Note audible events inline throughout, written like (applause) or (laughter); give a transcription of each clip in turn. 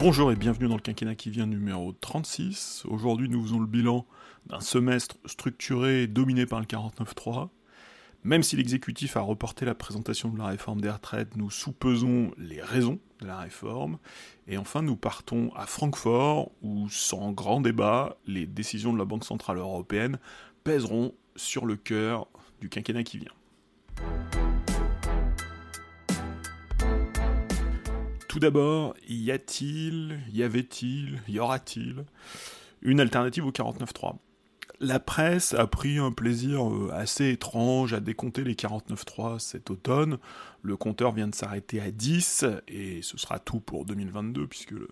Bonjour et bienvenue dans le quinquennat qui vient numéro 36. Aujourd'hui nous faisons le bilan d'un semestre structuré et dominé par le 49.3. Même si l'exécutif a reporté la présentation de la réforme des retraites, nous soupesons les raisons de la réforme. Et enfin, nous partons à Francfort, où, sans grand débat, les décisions de la Banque Centrale Européenne pèseront sur le cœur du quinquennat qui vient. Tout d'abord, y a-t-il, y avait-il, y aura-t-il une alternative au 49.3 La presse a pris un plaisir euh, assez étrange à décompter les 49.3 cet automne. Le compteur vient de s'arrêter à 10 et ce sera tout pour 2022 puisque le,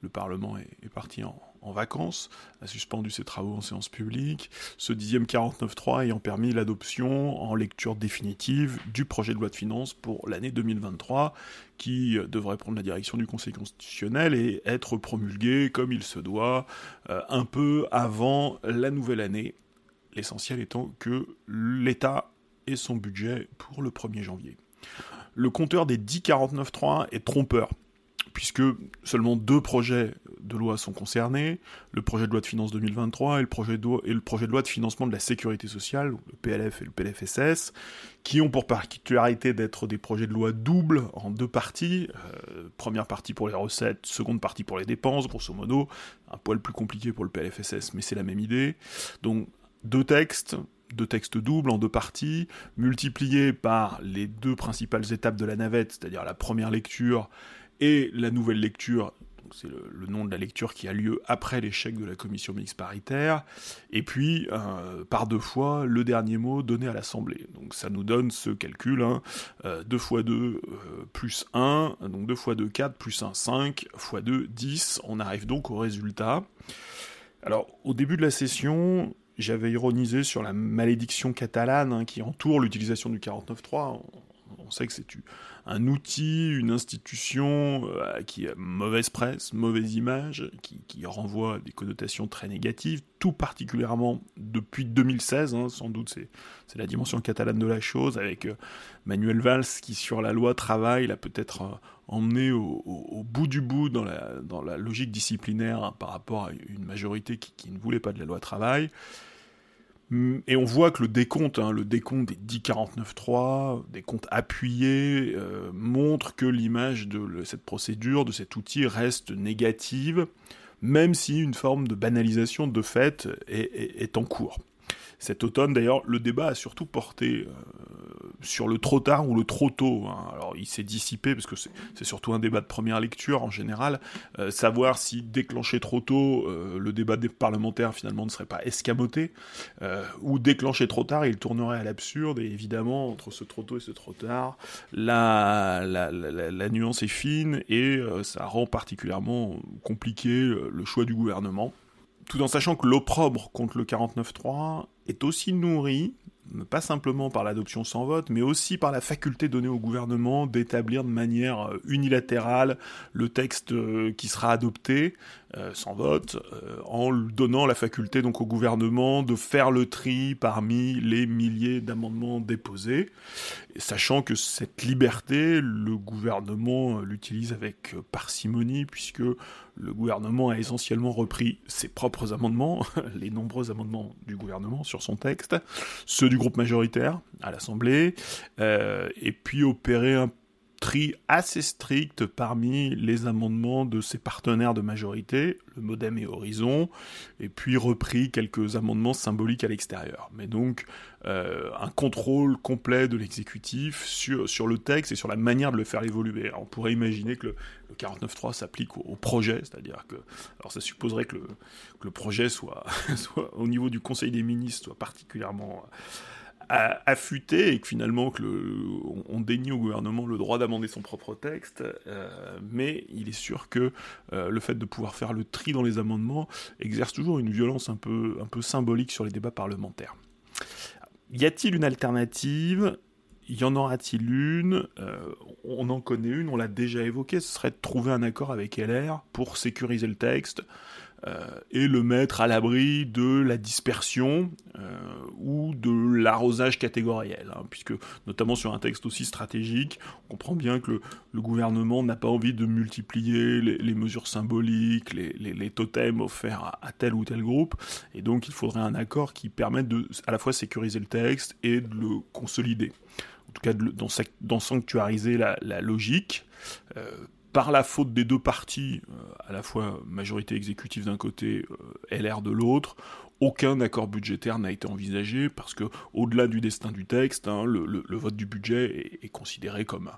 le Parlement est, parti en, vacances, a suspendu ses travaux en séance publique, ce dixième 49.3 ayant permis l'adoption en lecture définitive du projet de loi de finances pour l'année 2023, qui devrait prendre la direction du Conseil constitutionnel et être promulgué comme il se doit euh, un peu avant la nouvelle année, l'essentiel étant que l'État ait son budget pour le 1er janvier. Le compteur des 10.49.3 est trompeur puisque seulement deux projets de loi sont concernés, le projet de loi de finances 2023 et le projet de loi, de financement de la sécurité sociale, le PLF et le PLFSS, qui ont pour particularité d'être des projets de loi doubles en deux parties, euh, première partie pour les recettes, seconde partie pour les dépenses, grosso modo, un poil plus compliqué pour le PLFSS, mais c'est la même idée. Donc deux textes, deux textes doubles en deux parties, multipliés par les deux principales étapes de la navette, c'est-à-dire la première lecture et la nouvelle lecture, c'est le, nom de la lecture qui a lieu après l'échec de la commission mixte paritaire, et puis euh, par deux fois le dernier mot donné à l'Assemblée. Donc ça nous donne ce calcul, hein, 2 fois 2 plus 1, donc 2 fois 2 4 plus 1 5, fois 2 10, on arrive donc au résultat. Alors au début de la session, j'avais ironisé sur la malédiction catalane hein, qui entoure l'utilisation du 49.3 on sait que c'est un outil, une institution euh, qui a mauvaise presse, mauvaise image, qui, renvoie à des connotations très négatives, tout particulièrement depuis 2016, hein, sans doute c'est la dimension catalane de la chose, avec euh, Manuel Valls qui sur la loi travail l'a peut-être euh, emmené au, bout du bout dans la, dans la logique disciplinaire hein, par rapport à une majorité qui, qui ne voulait pas de la loi travail. Mm, et on voit que le décompte, hein, le décompte des 1049.3, des comptes appuyés, euh, montre que l'image de cette procédure, de cet outil reste négative, même si une forme de banalisation de fait est en cours. Cet automne, d'ailleurs, le débat a surtout porté euh, sur le trop tard ou le trop tôt. Hein. Alors, il s'est dissipé, parce que c'est surtout un débat de première lecture en général, euh, savoir si déclencher trop tôt, euh, le débat des parlementaires finalement ne serait pas escamoté, ou déclencher trop tard, il tournerait à l'absurde, et évidemment, entre ce trop tôt et ce trop tard, la, la, la nuance est fine, et ça rend particulièrement compliqué le choix du gouvernement tout en sachant que l'opprobre contre le 49.3 est aussi nourri, pas simplement par l'adoption sans vote, mais aussi par la faculté donnée au gouvernement d'établir de manière euh, unilatérale le texte euh, qui sera adopté euh, sans vote, en donnant la faculté donc au gouvernement de faire le tri parmi les milliers d'amendements déposés, sachant que cette liberté, le gouvernement l'utilise avec parcimonie, puisque le gouvernement a essentiellement repris ses propres amendements, (laughs) les nombreux amendements du gouvernement sur son texte, ceux du groupe majoritaire à l'Assemblée, euh, et puis opéré un tri assez strict parmi les amendements de ses partenaires de majorité, le Modem et Horizon, et puis repris quelques amendements symboliques à l'extérieur. Mais donc euh, un contrôle complet de l'exécutif sur, sur le texte et sur la manière de le faire évoluer. on pourrait imaginer que le, 49.3 s'applique au, projet, c'est-à-dire que alors ça supposerait que le, que le projet soit, (laughs) soit au niveau du Conseil des ministres soit particulièrement affûté et que finalement on, dénie au gouvernement le droit d'amender son propre texte, euh, mais il est sûr que euh, le fait de pouvoir faire le tri dans les amendements exerce toujours une violence un peu, symbolique sur les débats parlementaires. Y a-t-il une alternative? Y en aura-t-il une? Euh, On en connaît une, on l'a déjà évoqué, ce serait de trouver un accord avec LR pour sécuriser le texte, et le mettre à l'abri de la dispersion, euh, ou de l'arrosage catégoriel, hein, puisque notamment sur un texte aussi stratégique, on comprend bien que le, gouvernement n'a pas envie de multiplier les, mesures symboliques, les, totems offerts à, tel ou tel groupe, et donc il faudrait un accord qui permette de à la fois sécuriser le texte et de le consolider. En tout cas, d'en sanctuariser la, logique. Euh, par la faute des deux partis, euh, à la fois majorité exécutive d'un côté, euh, LR de l'autre, aucun accord budgétaire n'a été envisagé parce que, au-delà du destin du texte, hein, le, vote du budget est, considéré comme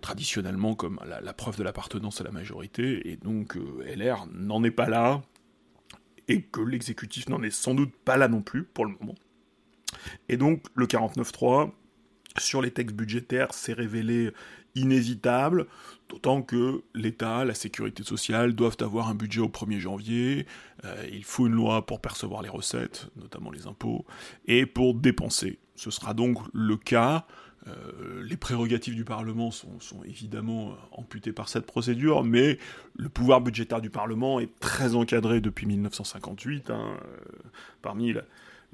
traditionnellement comme la, preuve de l'appartenance à la majorité, et donc euh, LR n'en est pas là, et que l'exécutif n'en est sans doute pas là non plus pour le moment. Et donc le 49-3 sur les textes budgétaires s'est révélé inévitable, d'autant que l'État, la sécurité sociale doivent avoir un budget au 1er janvier, euh, il faut une loi pour percevoir les recettes, notamment les impôts, et pour dépenser. Ce sera donc le cas. Euh, les prérogatives du Parlement sont, évidemment euh, amputées par cette procédure, mais le pouvoir budgétaire du Parlement est très encadré depuis 1958. Hein, parmi la,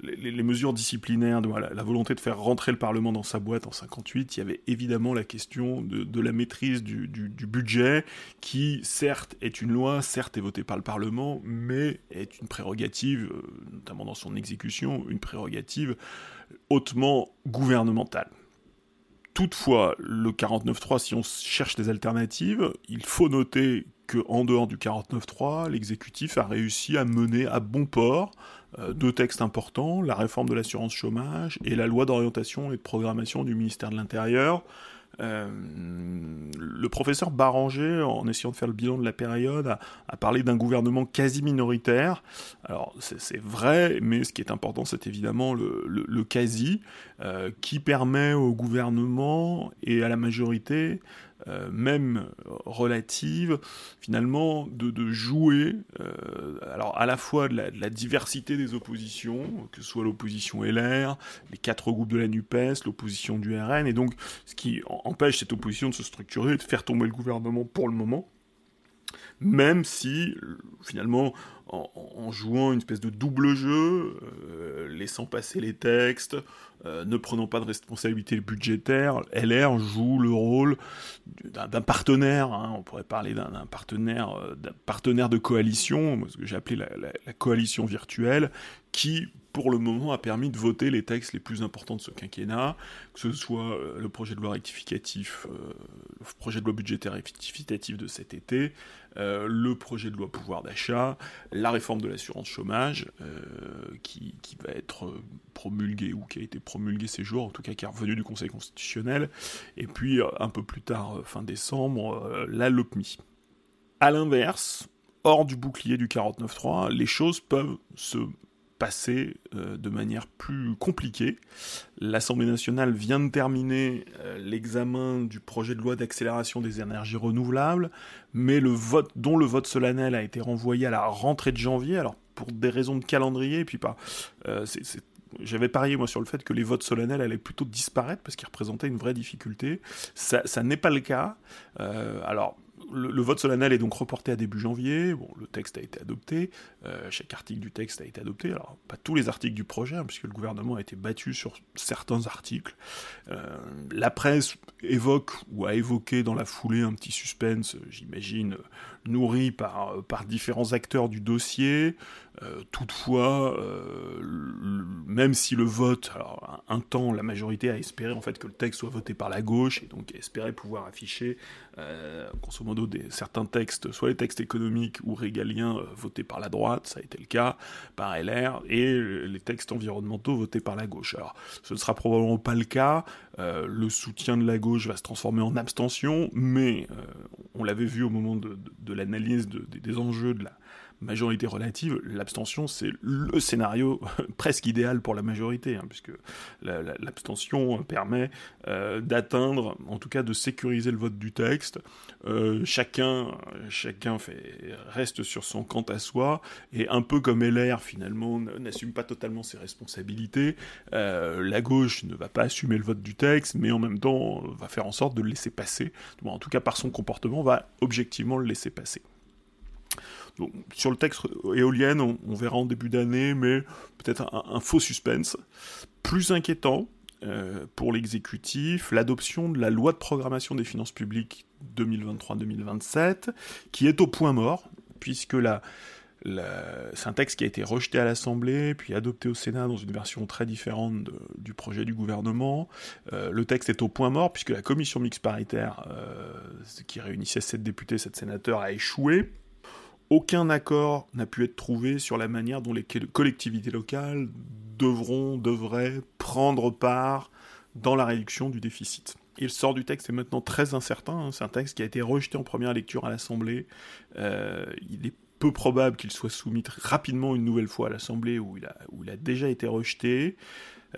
les, mesures disciplinaires, la, volonté de faire rentrer le Parlement dans sa boîte en 58, il y avait évidemment la question de, la maîtrise du, budget, qui certes est une loi, certes est votée par le Parlement, mais est une prérogative, euh, notamment dans son exécution, une prérogative hautement gouvernementale. Toutefois, le 49.3, si on cherche des alternatives, il faut noter qu'en dehors du 49.3, l'exécutif a réussi à mener à bon port deux textes importants, la réforme de l'assurance chômage et la loi d'orientation et de programmation du ministère de l'Intérieur. Euh, le professeur Baranger, en essayant de faire le bilan de la période, a, parlé d'un gouvernement quasi minoritaire. Alors c'est vrai, mais ce qui est important, c'est évidemment le, quasi, euh, qui permet au gouvernement et à la majorité euh, même relative, finalement, de, jouer, euh, alors à la fois de la, diversité des oppositions, que ce soit l'opposition LR, les quatre groupes de la NUPES, l'opposition du RN, et donc ce qui empêche cette opposition de se structurer et de faire tomber le gouvernement pour le moment même si finalement en, jouant une espèce de double jeu, euh, laissant passer les textes, euh, ne prenant pas de responsabilité budgétaire, LR joue le rôle d'un partenaire, hein. on pourrait parler d'un partenaire, euh, partenaire de coalition, ce que j'ai appelé la, coalition virtuelle, qui pour le moment a permis de voter les textes les plus importants de ce quinquennat, que ce soit le projet de loi rectificatif, le projet de loi budgétaire rectificatif de cet été, le projet de loi pouvoir d'achat, la réforme de l'assurance chômage, euh, qui, va être promulguée, ou qui a été promulguée ces jours, en tout cas qui est revenue du Conseil constitutionnel, et puis euh, un peu plus tard, euh, fin décembre, la LOPMI. A l'inverse, hors du bouclier du 49.3, les choses peuvent se passer euh, de manière plus compliquée. L'Assemblée nationale vient de terminer euh, l'examen du projet de loi d'accélération des énergies renouvelables, mais le vote, dont le vote solennel a été renvoyé à la rentrée de janvier, alors pour des raisons de calendrier, et puis pas. Euh, j'avais parié moi sur le fait que les votes solennels allaient plutôt disparaître parce qu'ils représentaient une vraie difficulté. Ça, ça n'est pas le cas. alors le, vote solennel est donc reporté à début janvier. Bon, le texte a été adopté. Euh, chaque article du texte a été adopté. Alors, pas tous les articles du projet, hein, puisque le gouvernement a été battu sur certains articles. Euh, la presse évoque ou a évoqué dans la foulée un petit suspense, j'imagine, nourri par, par différents acteurs du dossier. Euh, toutefois, euh, même si le vote, alors un, temps, la majorité a espéré en fait que le texte soit voté par la gauche et donc espérait pouvoir afficher, euh, grosso modo, des, certains textes, soit les textes économiques ou régaliens votés par la droite, ça a été le cas, par LR, et les textes environnementaux votés par la gauche. Alors, ce ne sera probablement pas le cas. le soutien de la gauche va se transformer en abstention, mais on l'avait vu au moment de, l'analyse des enjeux de la majorité relative, l'abstention, c'est le scénario (laughs) presque idéal pour la majorité, hein, puisque l'abstention permet euh, d'atteindre, en tout cas de sécuriser le vote du texte. Euh, chacun fait, reste sur son quant à soi, et un peu comme LR, finalement, n'assume pas totalement ses responsabilités, euh, la gauche ne va pas assumer le vote du texte, mais en même temps va faire en sorte de le laisser passer. en tout cas, par son comportement, va objectivement le laisser passer sur le texte éolienne, on, verra en début d'année, mais peut-être un, faux suspense. Plus inquiétant euh, pour l'exécutif, l'adoption de la loi de programmation des finances publiques 2023-2027, qui est au point mort, puisque la, c'est un texte qui a été rejeté à l'Assemblée, puis adopté au Sénat dans une version très différente du projet du gouvernement. Euh, le texte est au point mort, puisque la commission mixte paritaire, euh, qui réunissait 7 députés, 7 sénateurs, a échoué. Aucun accord n'a pu être trouvé sur la manière dont les collectivités locales devront, devraient prendre part dans la réduction du déficit. Il sort du texte est maintenant très incertain. Hein. C'est un texte qui a été rejeté en première lecture à l'Assemblée. Euh, il est peu probable qu'il soit soumis rapidement une nouvelle fois à l'Assemblée où, il a, où il a déjà été rejeté.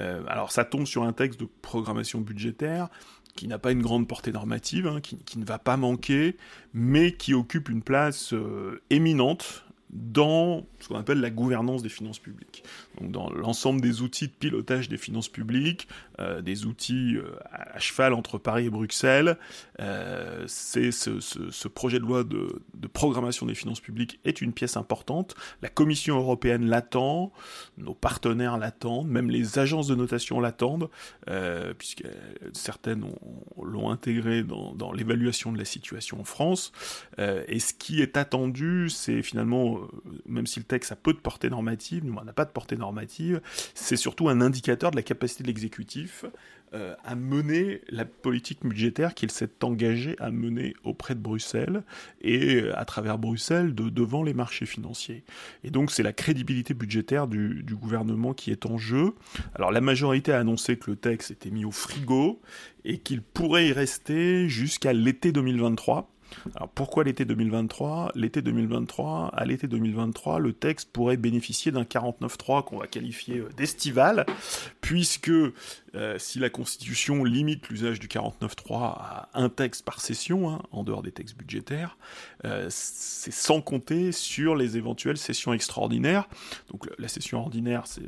Euh, alors ça tombe sur un texte de programmation budgétaire qui n'a pas une grande portée normative, hein, qui, ne va pas manquer, mais qui occupe une place euh, éminente dans ce qu'on appelle la gouvernance des finances publiques. Dans l'ensemble des outils de pilotage des finances publiques, euh, des outils euh, à cheval entre Paris et Bruxelles, euh, c'est ce, projet de loi de, programmation des finances publiques est une pièce importante. La Commission européenne l'attend, nos partenaires l'attendent, même les agences de notation l'attendent, puisque certaines l'ont intégré dans, dans l'évaluation de la situation en France. et ce qui est attendu, c'est finalement même si le texte a peu de portée normative, nous on n'a pas de portée normative, c'est surtout un indicateur de la capacité de l'exécutif euh, à mener la politique budgétaire qu'il s'est engagé à mener auprès de Bruxelles et euh, à travers Bruxelles de, devant les marchés financiers. Et donc c'est la crédibilité budgétaire du, gouvernement qui est en jeu. Alors la majorité a annoncé que le texte était mis au frigo et qu'il pourrait y rester jusqu'à l'été 2023. Alors pourquoi l'été 2023 L'été 2023, à l'été 2023, le texte pourrait bénéficier d'un 49.3 qu'on va qualifier euh, d'estival, puisque euh, si la Constitution limite l'usage du 49.3 à un texte par session, hein, en dehors des textes budgétaires, euh, c'est sans compter sur les éventuelles sessions extraordinaires. Donc la session ordinaire, c'est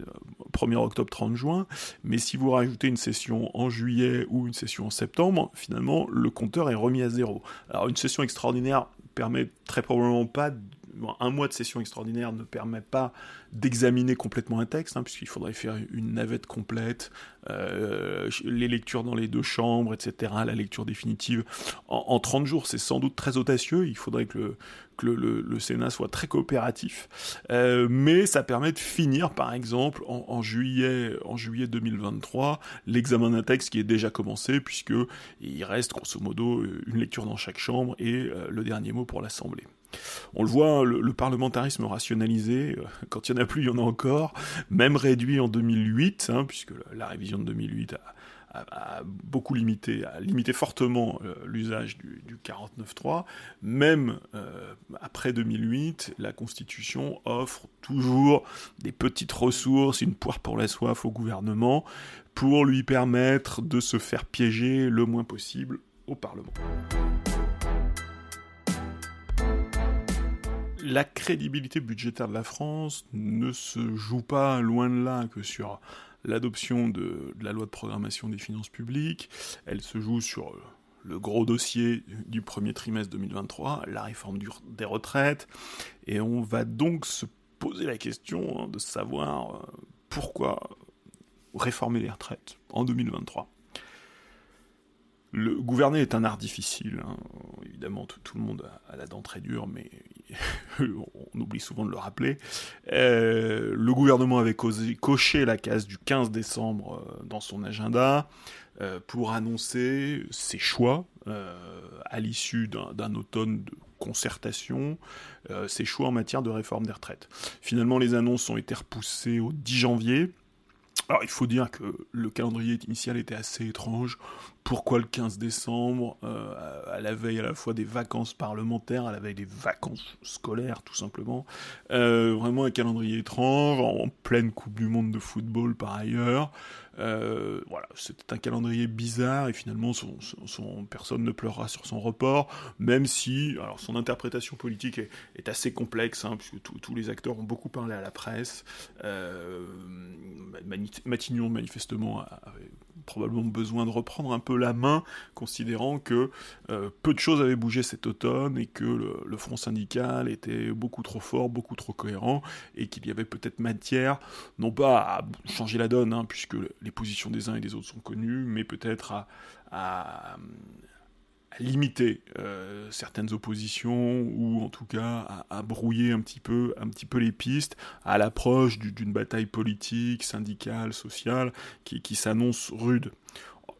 1er octobre, 30 juin, mais si vous rajoutez une session en juillet ou une session en septembre, finalement, le compteur est remis à zéro. Alors une session extraordinaire permet très probablement pas un mois de session extraordinaire ne permet pas d'examiner complètement un texte, hein, puisqu'il faudrait faire une navette complète, euh, les lectures dans les deux chambres, etc., la lecture définitive. En, 30 jours, c'est sans doute très audacieux, il faudrait que le, Sénat soit très coopératif, euh, mais ça permet de finir, par exemple, en, juillet, en juillet 2023, l'examen d'un texte qui est déjà commencé, puisque il reste grosso modo une lecture dans chaque chambre et euh, le dernier mot pour l'Assemblée. On le voit, le, parlementarisme rationalisé, euh, quand il n'y en a plus, il y en a encore, même réduit en 2008, hein, puisque la, révision de 2008 a, beaucoup limité, a limité fortement euh, l'usage du, 49.3. Même euh, après 2008, la Constitution offre toujours des petites ressources, une poire pour la soif au gouvernement, pour lui permettre de se faire piéger le moins possible au Parlement. La crédibilité budgétaire de la France ne se joue pas loin de là que sur l'adoption de, la loi de programmation des finances publiques, elle se joue sur le gros dossier du premier trimestre 2023, la réforme des retraites, et on va donc se poser la question hein, de savoir euh, pourquoi réformer les retraites en 2023. Le gouverner est un art difficile. Hein. Évidemment, tout, le monde a, la dent très dure, mais (laughs) on oublie souvent de le rappeler. Euh, le gouvernement avait coché la case du 15 décembre euh, dans son agenda euh, pour annoncer ses choix à l'issue d'un automne de concertation, ses choix en matière de réforme des retraites. Finalement, les annonces ont été repoussées au 10 janvier. Alors il faut dire que le calendrier initial était assez étrange. Pourquoi le 15 décembre, euh, à la veille à la fois des vacances parlementaires, à la veille des vacances scolaires tout simplement euh, Vraiment un calendrier étrange, en pleine Coupe du Monde de football par ailleurs. Euh, voilà, c'était un calendrier bizarre et finalement son, personne ne pleurera sur son report, même si son interprétation politique est, assez complexe, hein, puisque tous les acteurs ont beaucoup parlé à la presse. Matignon manifestement probablement besoin de reprendre un peu la main, considérant que euh, peu de choses avaient bougé cet automne et que le, front syndical était beaucoup trop fort, beaucoup trop cohérent, et qu'il y avait peut-être matière, non pas à changer la donne, hein, puisque les positions des uns et des autres sont connues, mais peut-être à, limiter euh, certaines oppositions ou en tout cas à, brouiller un petit peu, un petit peu les pistes à l'approche d'une bataille politique, syndicale, sociale qui, s'annonce rude.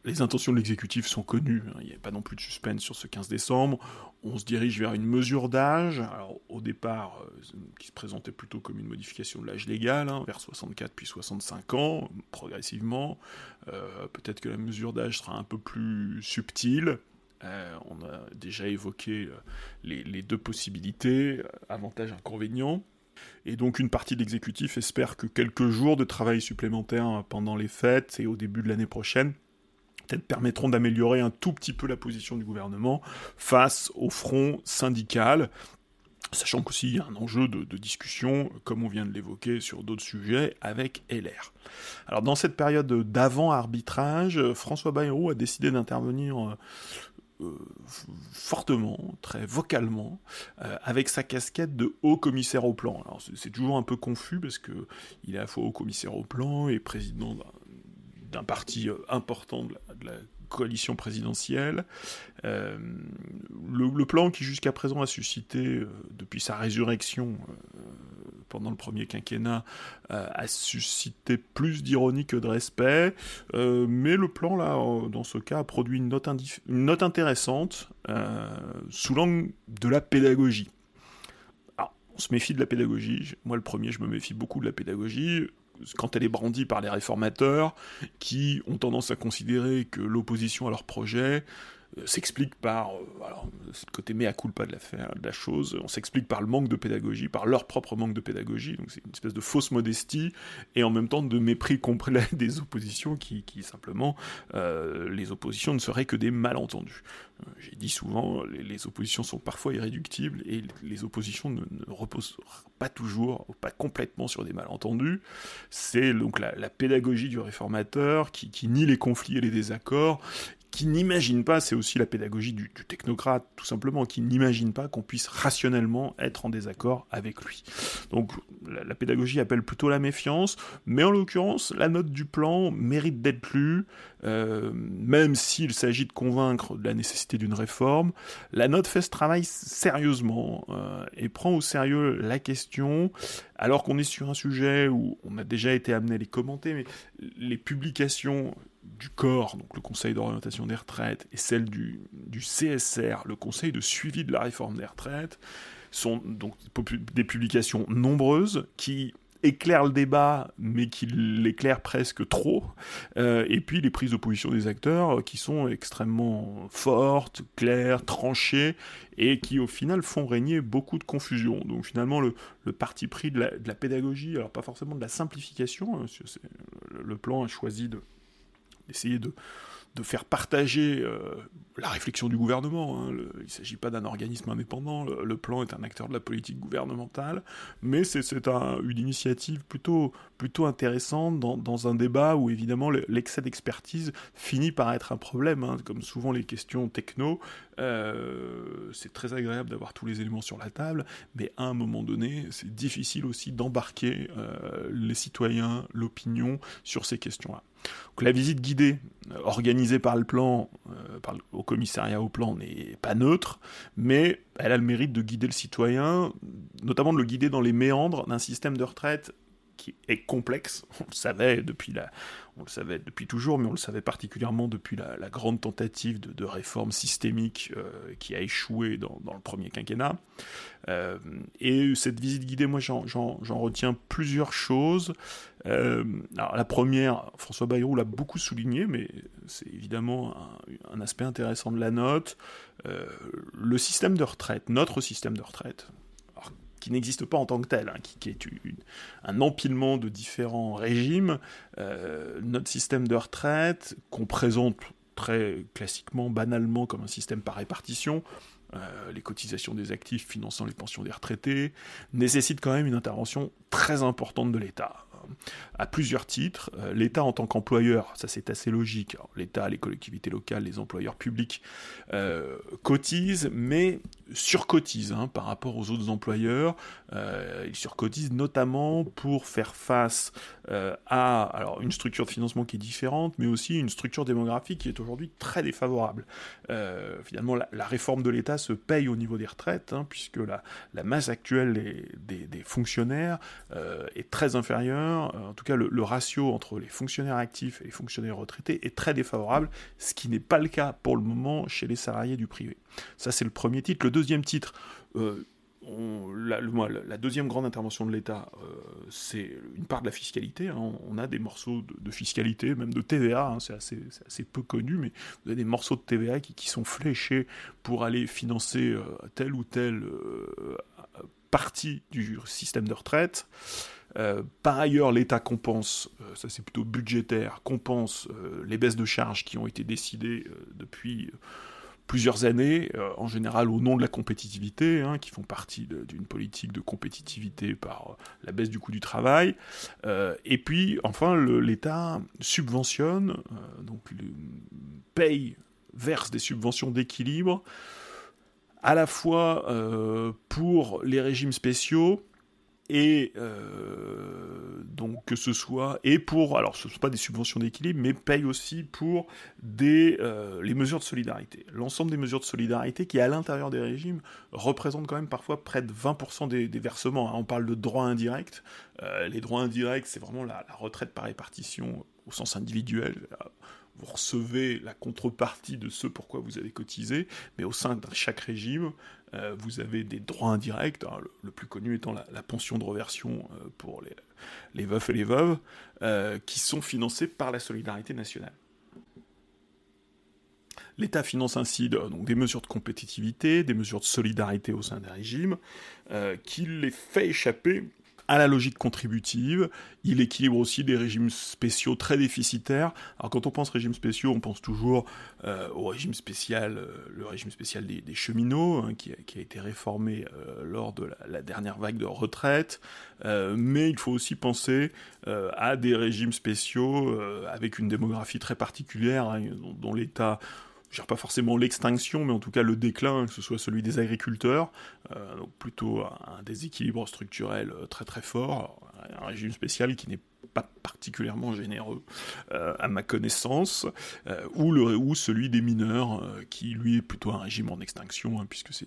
Les intentions de l'exécutif sont connues, hein, il n'y a pas non plus de suspense sur ce 15 décembre. On se dirige vers une mesure d'âge, au départ, euh, qui se présentait plutôt comme une modification de l'âge légal, hein, vers 64 puis 65 ans, progressivement. Euh, peut-être que la mesure d'âge sera un peu plus subtile, euh, on a déjà évoqué euh, les, deux possibilités, euh, avantages, inconvénients. Et donc une partie de l'exécutif espère que quelques jours de travail supplémentaires pendant les fêtes et au début de l'année prochaine peut-être permettront d'améliorer un tout petit peu la position du gouvernement face au front syndical, sachant qu'aussi il y a un enjeu de, de discussion, comme on vient de l'évoquer sur d'autres sujets, avec LR. Alors dans cette période d'avant-arbitrage, François Bayrou a décidé d'intervenir euh, fortement, très vocalement, euh, avec sa casquette de haut commissaire au plan. Alors c'est toujours un peu confus parce que il est à la fois haut commissaire au plan et président d'un parti euh, important de la, coalition présidentielle. le, plan qui jusqu'à présent a suscité, depuis sa résurrection pendant le premier quinquennat euh, a suscité plus d'ironie que de respect, euh, mais le plan là, dans ce cas, a produit une note, une note intéressante euh, sous l'angle de la pédagogie. Alors, on se méfie de la pédagogie. Moi, le premier, je me méfie beaucoup de la pédagogie quand elle est brandie par les réformateurs, qui ont tendance à considérer que l'opposition à leur projet s'explique par euh, alors, ce côté mea culpa de la, de la chose, on s'explique par le manque de pédagogie, par leur propre manque de pédagogie, donc c'est une espèce de fausse modestie, et en même temps de mépris complet (laughs) des oppositions qui, qui simplement, euh, les oppositions ne seraient que des malentendus. J'ai dit souvent, les, oppositions sont parfois irréductibles, et les oppositions ne, reposent pas toujours, pas complètement sur des malentendus. C'est donc la, pédagogie du réformateur qui nie les conflits et les désaccords, qui n'imagine pas, c'est aussi la pédagogie du, technocrate, tout simplement, qui n'imagine pas qu'on puisse rationnellement être en désaccord avec lui. Donc la, pédagogie appelle plutôt la méfiance, mais en l'occurrence, la note du plan mérite d'être lue, euh, même s'il s'agit de convaincre de la nécessité d'une réforme. La note fait ce travail sérieusement euh, et prend au sérieux la question, alors qu'on est sur un sujet où on a déjà été amené à les commenter, mais les publications du corps, donc le Conseil d'orientation des retraites, et celle du, du, CSR, le Conseil de suivi de la réforme des retraites, sont donc des publications nombreuses qui éclairent le débat, mais qui l'éclairent presque trop, euh, et puis les prises d'opposition des acteurs qui sont extrêmement fortes, claires, tranchées, et qui au final font régner beaucoup de confusion. Donc finalement, le, parti pris de la, de la, pédagogie, alors pas forcément de la simplification, hein, le plan a choisi de d'essayer de, de faire partager euh, la réflexion du gouvernement. Hein. il ne s'agit pas d'un organisme indépendant, le, plan est un acteur de la politique gouvernementale, mais c'est un, une initiative plutôt, plutôt intéressante dans, un débat où évidemment l'excès d'expertise finit par être un problème, hein. comme souvent les questions techno. Euh, c'est très agréable d'avoir tous les éléments sur la table, mais à un moment donné, c'est difficile aussi d'embarquer euh, les citoyens, l'opinion sur ces questions-là. La visite guidée euh, organisée par le plan, par, au commissariat au plan, n'est pas neutre, mais elle a le mérite de guider le citoyen, notamment de le guider dans les méandres d'un système de retraite qui est complexe. On le savait depuis la, on le savait depuis toujours, mais on le savait particulièrement depuis la, grande tentative de, réforme systémique euh, qui a échoué dans, le premier quinquennat. Euh, et cette visite guidée, moi, j'en retiens plusieurs choses. Euh, alors, la première, François Bayrou l'a beaucoup souligné, mais c'est évidemment un, aspect intéressant de la note. le système de retraite, notre système de retraite, qui n'existe pas en tant que tel, hein, qui, est un empilement de différents régimes, euh, notre système de retraite, qu'on présente très classiquement, banalement, comme un système par répartition, euh, les cotisations des actifs finançant les pensions des retraités, nécessite quand même une intervention très importante de l'État. À plusieurs titres. L'État en tant qu'employeur, ça c'est assez logique. L'État, les collectivités locales, les employeurs publics cotisent, mais surcotisent hein, par rapport aux autres employeurs. ils surcotisent notamment pour faire face à alors, une structure de financement qui est différente, mais aussi une structure démographique qui est aujourd'hui très défavorable. finalement, la, réforme de l'État se paye au niveau des retraites, hein, puisque la, masse actuelle des, fonctionnaires euh, est très inférieure. En tout cas, le, ratio entre les fonctionnaires actifs et les fonctionnaires retraités est très défavorable, ce qui n'est pas le cas pour le moment chez les salariés du privé. Ça, c'est le premier titre. Le deuxième titre, euh, la, deuxième grande intervention de l'État, euh, c'est une part de la fiscalité. Hein. On a des morceaux de, fiscalité, même de TVA, hein. c'est assez, peu connu, mais vous avez des morceaux de TVA qui, sont fléchés pour aller financer euh, telle ou telle euh, partie du système de retraite. Par ailleurs, l'État compense, ça c'est plutôt budgétaire, compense les baisses de charges qui ont été décidées depuis plusieurs années, euh, en général au nom de la compétitivité, hein, qui font partie d'une politique de compétitivité par euh, la baisse du coût du travail. Euh, et puis, enfin, l'État subventionne, donc paye, verse des subventions d'équilibre, à la fois pour les régimes spéciaux, et euh, donc que ce soit et pour alors ce ne sont pas des subventions d'équilibre mais paye aussi pour des euh, les mesures de solidarité. L'ensemble des mesures de solidarité qui à l'intérieur des régimes représentent quand même parfois près de 20% des, versements. Hein. on parle de droits indirects. Euh, les droits indirects c'est vraiment la, la, retraite par répartition au sens individuel. Vous recevez la contrepartie de ce pourquoi vous avez cotisé, mais au sein de chaque régime, euh, vous avez des droits indirects, hein, le, plus connu étant la, pension de reversion euh, pour les, veufs et les veuves, euh, qui sont financés par la solidarité nationale. L'État finance ainsi donc, des mesures de compétitivité, des mesures de solidarité au sein des régimes, qui les fait échapper à la logique contributive. Il équilibre aussi des régimes spéciaux très déficitaires. Alors quand on pense régime spéciaux, on pense toujours euh, au régime spécial, euh, le régime spécial des, cheminots, hein, qui, a, été réformé euh, lors de la, dernière vague de retraite. mais il faut aussi penser à des régimes spéciaux avec une démographie très particulière, hein, dont l'État je pas forcément l'extinction, mais en tout cas le déclin, que ce soit celui des agriculteurs, euh, donc plutôt un déséquilibre structurel euh, très très fort, un régime spécial qui n'est pas particulièrement généreux euh, à ma connaissance, ou celui des mineurs, qui lui est plutôt un régime en extinction, hein, puisque c'est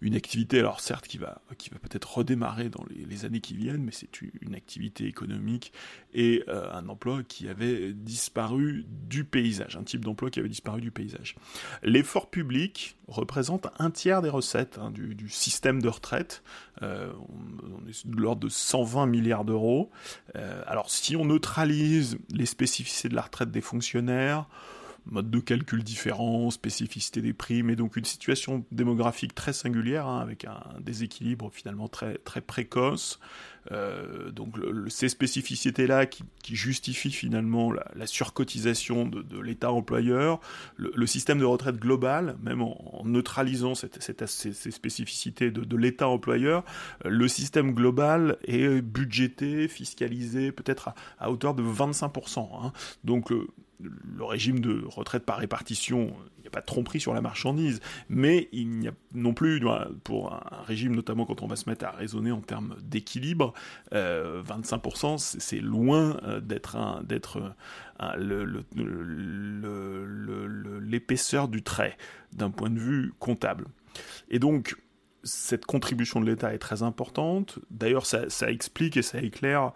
une activité, alors certes, qui va, qui va peut-être redémarrer dans les, années qui viennent, mais c'est une activité économique et euh, un emploi qui avait disparu du paysage, un type d'emploi qui avait disparu du paysage. L'effort public représente un tiers des recettes hein, du, système de retraite. Euh, on, est de l'ordre de 120 milliards d'euros. Euh, alors si on neutralise les spécificités de la retraite des fonctionnaires, mode de calcul différent, spécificité des primes, et donc une situation démographique très singulière, hein, avec un déséquilibre finalement très, très précoce. Euh, donc ces spécificités-là qui, justifient finalement la, surcotisation de, l'État employeur, le, système de retraite global, même en, neutralisant ces, spécificités de, l'État employeur, euh, le système global est budgété, fiscalisé peut-être à, hauteur de 25%. Hein. Donc le, régime de retraite par répartition, il n'y a pas de tromperie sur la marchandise, mais il n'y a non plus, pour un régime, notamment quand on va se mettre à raisonner en termes d'équilibre, 25%, euh, c'est loin euh, d'être d'être l'épaisseur du trait d'un point de vue comptable. Et donc, cette contribution de l'État est très importante. D'ailleurs, ça, explique et ça éclaire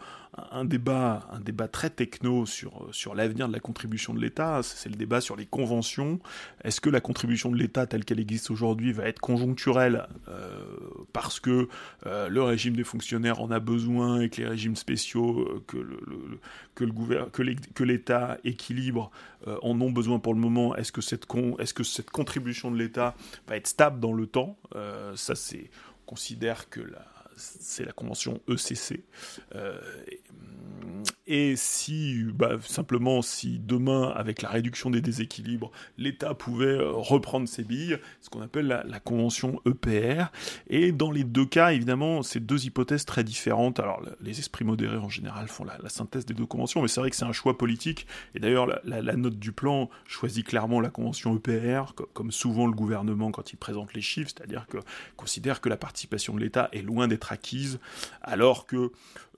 un débat, un débat très techno sur, sur l'avenir de la contribution de l'État. C'est le débat sur les conventions. Est-ce que la contribution de l'État telle qu'elle existe aujourd'hui va être conjoncturelle euh, parce que euh, le régime des fonctionnaires en a besoin et que les régimes spéciaux euh, que, que, l'État équilibre en ont besoin pour le moment? Est-ce que, cette est-ce que cette contribution de l'État va être stable dans le temps? Ça, c'est. On considère que la c'est la convention ECC. et si, bah, simplement, si demain, avec la réduction des déséquilibres, l'État pouvait reprendre ses billes, ce qu'on appelle la, convention EPR. Et dans les deux cas, évidemment, c'est deux hypothèses très différentes. Alors, les esprits modérés en général font la, synthèse des deux conventions, mais c'est vrai que c'est un choix politique. Et d'ailleurs, la, note du plan choisit clairement la convention EPR, comme souvent le gouvernement quand il présente les chiffres, c'est-à-dire que considère que la participation de l'État est loin d'être acquise, alors que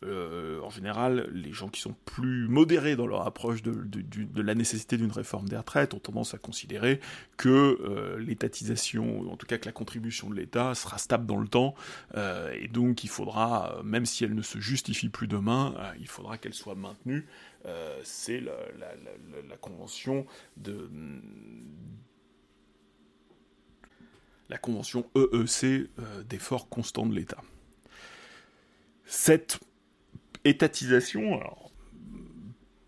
euh, en général, les gens qui sont plus modérés dans leur approche de, la nécessité d'une réforme des retraites ont tendance à considérer que euh, l'étatisation, en tout cas que la contribution de l'État sera stable dans le temps, euh, et donc il faudra, même si elle ne se justifie plus demain, il faudra qu'elle soit maintenue. C'est la, la, convention de la convention EEC d'effort constant de l'État. Cette étatisation,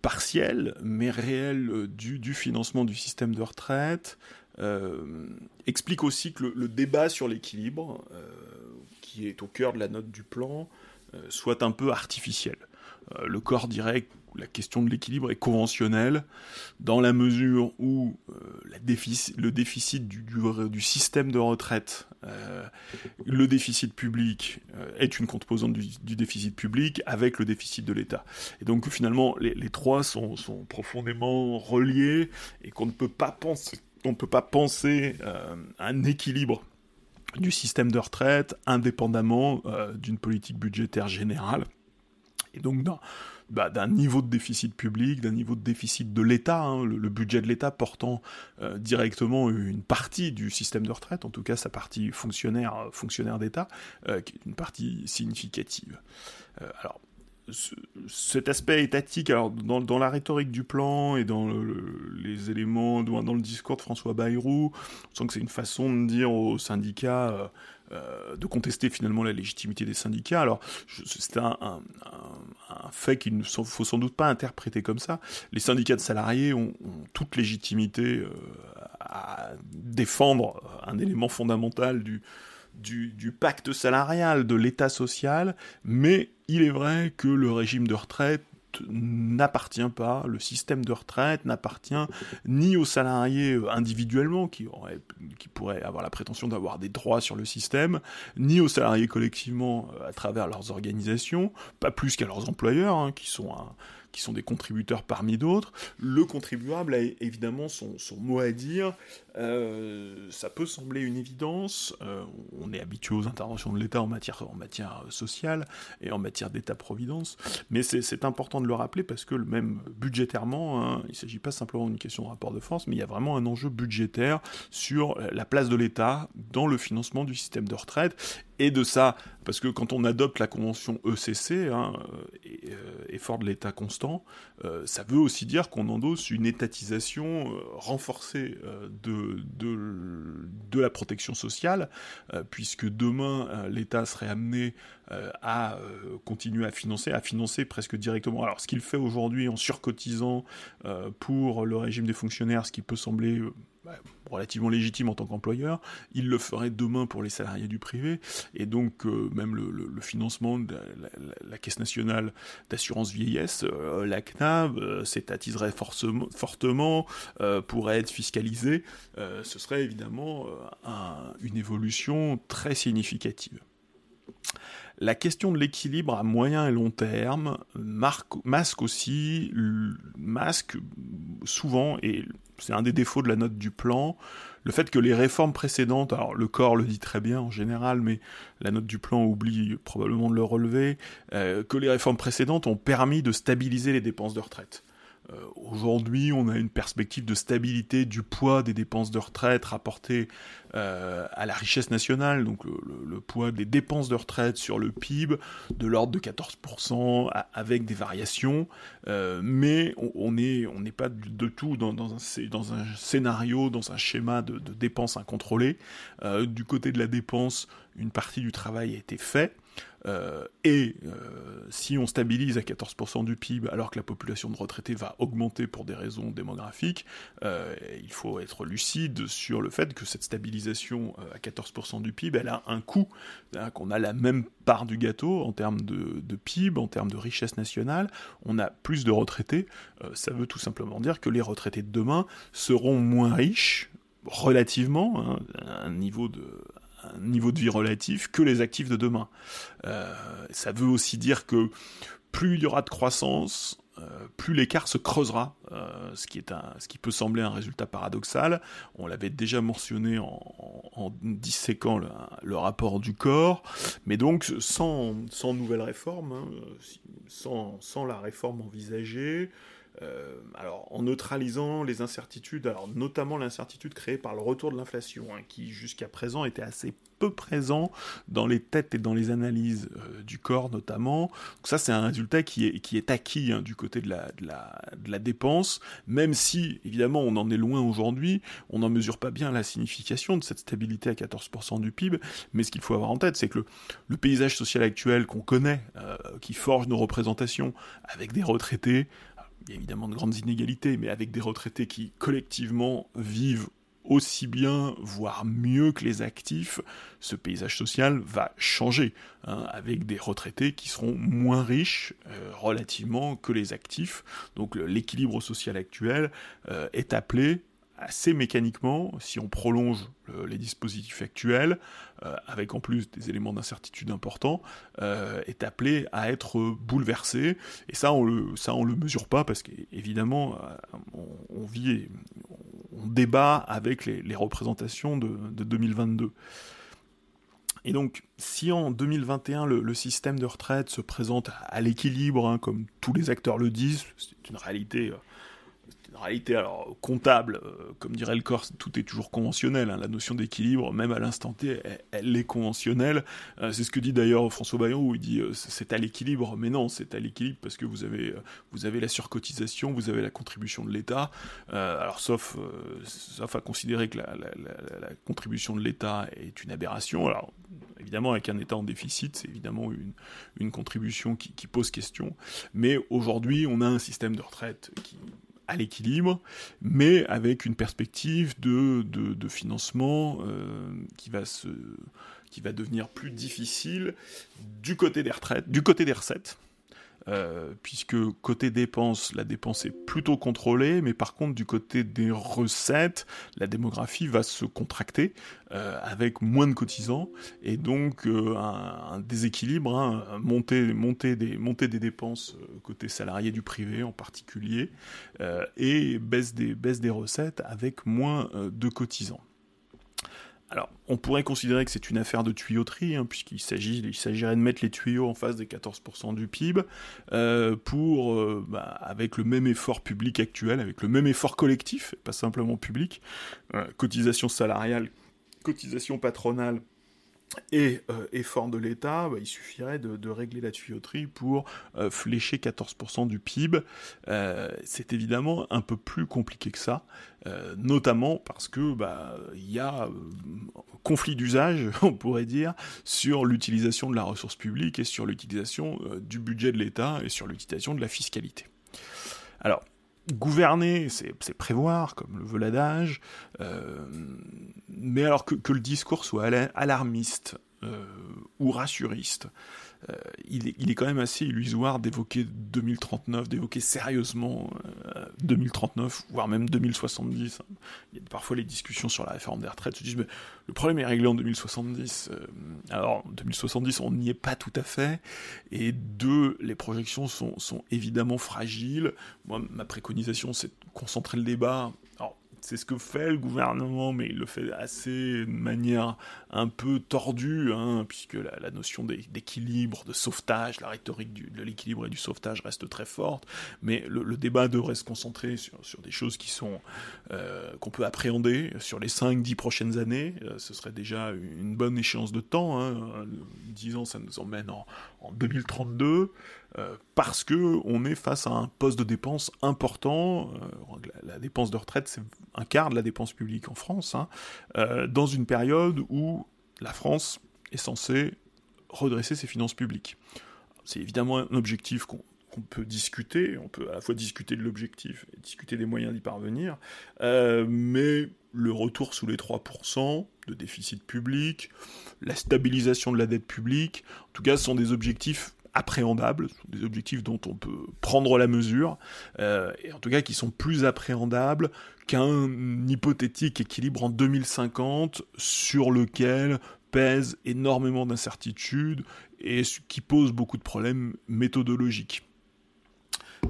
partielle, mais réelle euh, du, financement du système de retraite, euh, explique aussi que le, débat sur l'équilibre, euh, qui est au cœur de la note du plan, soit un peu artificiel. le corps que la question de l'équilibre est conventionnelle, dans la mesure où la le déficit du, système de retraite euh, le déficit public euh, est une composante du, déficit public avec le déficit de l'État. Et donc finalement, les, trois sont, profondément reliés et qu'on ne peut pas penser, peut pas penser euh, un équilibre du système de retraite indépendamment d'une politique budgétaire générale. Et donc dans, bah, d'un niveau de déficit public, d'un niveau de déficit de l'État, hein, le, budget de l'État portant euh, directement une partie du système de retraite, en tout cas sa partie fonctionnaire, euh, fonctionnaire d'État, euh, qui est une partie significative. alors, cet aspect étatique, alors dans, la rhétorique du plan et dans les éléments, dans, le discours de François Bayrou, on sent que c'est une façon de dire aux syndicats euh, de contester finalement la légitimité des syndicats. Alors, c'est un, fait qu'il ne faut sans doute pas interpréter comme ça. Les syndicats de salariés ont, toute légitimité euh, à défendre un élément fondamental du, du, pacte salarial, de l'État social, mais il est vrai que le régime de retraite n'appartient pas, le système de retraite n'appartient ni aux salariés euh, individuellement, qui, qui pourraient avoir la prétention d'avoir des droits sur le système, ni aux salariés collectivement euh, à travers leurs organisations, pas plus qu'à leurs employeurs, hein, qui sont un, qui sont des contributeurs parmi d'autres. Le contribuable a évidemment son, mot à dire. Euh, ça peut sembler une évidence. Euh, on est habitué aux interventions de l'État en matière, sociale et en matière d'État-providence, mais c'est important de le rappeler parce que même budgétairement, hein, il ne s'agit pas simplement d'une question de rapport de force, mais il y a vraiment un enjeu budgétaire sur la place de l'État dans le financement du système de retraite et de ça, parce que quand on adopte la convention ECC, hein, euh, effort de l'État constant, euh, ça veut aussi dire qu'on endosse une étatisation renforcée de, de, la protection sociale, puisque demain l'État serait amené à continuer à financer, à financer presque directement. Alors ce qu'il fait aujourd'hui en surcotisant pour le régime des fonctionnaires, ce qui peut sembler relativement légitime en tant qu'employeur, il le ferait demain pour les salariés du privé, et donc euh, même le, financement de la, Caisse nationale d'assurance vieillesse, euh, la CNAV, euh, s'étatiserait fortement, pourrait être fiscalisé, ce serait évidemment une évolution très significative. La question de l'équilibre à moyen et long terme masque aussi, masque souvent, et c'est un des défauts de la note du plan, le fait que les réformes précédentes, alors le corps le dit très bien en général, mais la note du plan oublie probablement de le relever, euh, que les réformes précédentes ont permis de stabiliser les dépenses de retraite. Euh, aujourd'hui, on a une perspective de stabilité du poids des dépenses de retraite rapportées euh, à la richesse nationale, donc le, poids des dépenses de retraite sur le PIB de l'ordre de 14%, avec des variations, euh, mais on n'est pas de tout dans, un, scénario, dans un schéma de, de dépenses incontrôlées. du côté de la dépense, une partie du travail a été fait. Euh, et euh, si on stabilise à 14% du PIB alors que la population de retraités va augmenter pour des raisons démographiques, euh, il faut être lucide sur le fait que cette stabilisation à 14% du PIB, elle a un coût, hein, qu'on a la même part du gâteau en termes de, PIB, en termes de richesse nationale, on a plus de retraités, ça veut tout simplement dire que les retraités de demain seront moins riches, relativement, hein, un niveau de niveau de vie relatif que les actifs de demain. Euh, ça veut aussi dire que plus il y aura de croissance, euh, plus l'écart se creusera, euh, ce, qui est un, ce qui peut sembler un résultat paradoxal. On l'avait déjà mentionné en, en, disséquant le, rapport du corps, mais donc sans, sans nouvelle réforme, hein, sans, sans, la réforme envisagée, euh, alors, en neutralisant les incertitudes, alors notamment l'incertitude créée par le retour de l'inflation, hein, qui jusqu'à présent était assez peu présent dans les têtes et dans les analyses euh, du corps notamment. Donc ça, c'est un résultat qui est, qui est acquis hein, du côté de la, dépense, même si, évidemment, on en est loin aujourd'hui, on n'en mesure pas bien la signification de cette stabilité à 14% du PIB, mais ce qu'il faut avoir en tête, c'est que le, le, paysage social actuel qu'on connaît, euh, qui forge nos représentations, avec des retraités, il y a évidemment de grandes inégalités, mais avec des retraités qui collectivement vivent aussi bien, voire mieux que les actifs, ce paysage social va changer, hein, avec des retraités qui seront moins riches euh, relativement que les actifs. Donc l'équilibre social actuel euh, est appelé assez mécaniquement, si on prolonge les dispositifs actuels, euh, avec en plus des éléments d'incertitude importants, euh, est appelé à être bouleversé. Et ça, on le, ça, on le mesure pas parce qu'évidemment, euh, on, vit, on débat avec les, représentations de, 2022. Et donc, si en 2021 le, système de retraite se présente à, l'équilibre, hein, comme tous les acteurs le disent, c'est une réalité en réalité, alors comptable, euh, comme dirait le corps, tout est toujours conventionnel. Hein. la notion d'équilibre, même à l'instant T, elle, est conventionnelle. Euh, c'est ce que dit d'ailleurs François Bayon, où il dit euh, c'est à l'équilibre. Mais non, c'est à l'équilibre parce que vous avez, vous avez la surcotisation, vous avez la contribution de l'État. alors, sauf, sauf à considérer que la, contribution de l'État est une aberration. Alors, évidemment, avec un État en déficit, c'est évidemment une, une contribution qui pose question. Mais aujourd'hui, on a un système de retraite qui à l'équilibre, mais avec une perspective de, de, financement euh, qui, va se, qui va devenir plus difficile du côté des retraites, du côté des recettes, euh, puisque côté dépenses, la dépense est plutôt contrôlée, mais par contre du côté des recettes, la démographie va se contracter euh, avec moins de cotisants, et donc euh, un, déséquilibre, hein, monter, des, dépenses côté salariés du privé en particulier, et baisse des recettes avec moins de cotisants. Alors, on pourrait considérer que c'est une affaire de tuyauterie, hein, puisqu'il s'agirait de mettre les tuyaux en face des 14% du PIB, euh, pour, euh, bah, avec le même effort public actuel, avec le même effort collectif, pas simplement public, euh, cotisation salariale, cotisation patronale, et euh, effort de l'État, bah, il suffirait de, régler la tuyauterie pour euh, flécher 14% du PIB. Euh, c'est évidemment un peu plus compliqué que ça, notamment parce que bah y a conflit d'usage, (laughs) on pourrait dire, sur l'utilisation de la ressource publique et sur l'utilisation du budget de l'État et sur l'utilisation de la fiscalité. Alors, gouverner, c'est prévoir, comme le veut l'adage, euh, mais alors que, le discours soit alarmiste euh, ou rassuriste, euh, il, est, quand même assez illusoire d'évoquer 2039, d'évoquer sérieusement 2039, euh, voire même 2070. Il y a parfois les discussions sur la réforme des retraites se disent, mais le problème est réglé en 2070. Euh, alors, 2070, on n'y est pas tout à fait. Et deux, les projections sont, évidemment fragiles. Moi, ma préconisation, c'est de concentrer le débat c'est ce que fait le gouvernement, mais il le fait assez de manière un peu tordue, hein, puisque la, notion d'équilibre, de sauvetage, la rhétorique de l'équilibre et du sauvetage reste très forte, mais le, débat devrait se concentrer sur, des choses qui sont euh, qu'on peut appréhender sur les 5-10 prochaines années. Euh, ce serait déjà une bonne échéance de temps. Hein, 10 ans, ça nous emmène en, en 2032. Euh, parce que on est face à un poste de dépense important. La, dépense de retraite, c'est un quart de la dépense publique en France, hein, euh, dans une période où la France est censée redresser ses finances publiques. C'est évidemment un objectif qu'on peut discuter, on peut à la fois discuter de l'objectif et discuter des moyens d'y parvenir, euh, mais le retour sous les 3% de déficit public, la stabilisation de la dette publique, en tout cas, ce sont des objectifs appréhendables, des objectifs dont on peut prendre la mesure, euh, et en tout cas qui sont plus appréhendables qu'un hypothétique équilibre en 2050 sur lequel pèse énormément d'incertitudes et qui pose beaucoup de problèmes méthodologiques.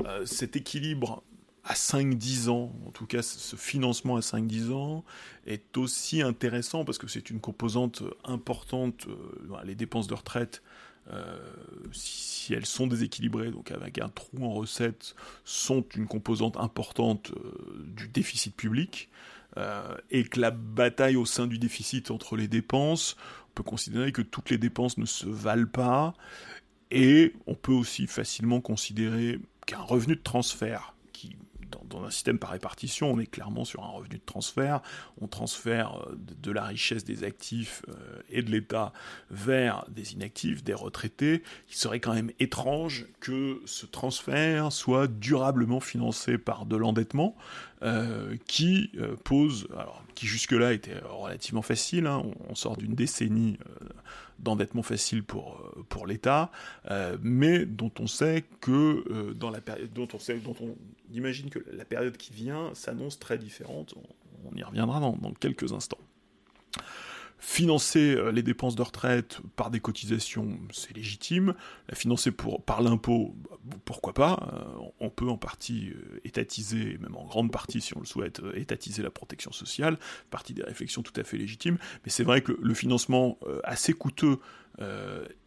Euh, cet équilibre à 5-10 ans, en tout cas ce financement à 5-10 ans, est aussi intéressant parce que c'est une composante importante, euh, les dépenses de retraite, euh, si, elles sont déséquilibrées, donc avec un trou en recettes, sont une composante importante du déficit public, et que la bataille au sein du déficit entre les dépenses, on peut considérer que toutes les dépenses ne se valent pas, et on peut aussi facilement considérer qu'un revenu de transfert, dans, un système par répartition, on est clairement sur un revenu de transfert, on transfère euh, de, la richesse des actifs euh, et de l'État vers des inactifs, des retraités, il serait quand même étrange que ce transfert soit durablement financé par de l'endettement, euh, qui pose, alors qui jusque-là était relativement facile, hein, on, sort d'une décennie d'endettement facile pour, euh, l'État, euh, mais dont on sait que euh, dans la période, dont on sait, dont on imagine que la période qui vient s'annonce très différente. On, y reviendra dans quelques instants. Financer euh, les dépenses de retraite par des cotisations, c'est légitime. La financer par l'impôt, bah, pourquoi pas. Euh, on peut en partie euh, étatiser, même en grande partie si on le souhaite, étatiser la protection sociale, partie des réflexions tout à fait légitimes. Mais c'est vrai que le financement assez coûteux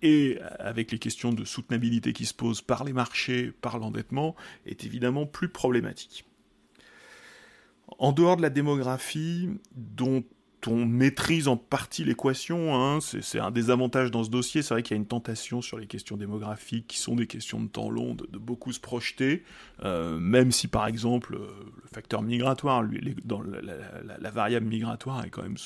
et avec les questions de soutenabilité qui se posent par les marchés, par l'endettement, est évidemment plus problématique. En dehors de la démographie, dont on maîtrise en partie l'équation. Hein. C'est un des avantages dans ce dossier. C'est vrai qu'il y a une tentation sur les questions démographiques, qui sont des questions de temps long, de, beaucoup se projeter, euh, même si par exemple euh, le facteur migratoire, dans la, variable migratoire est quand même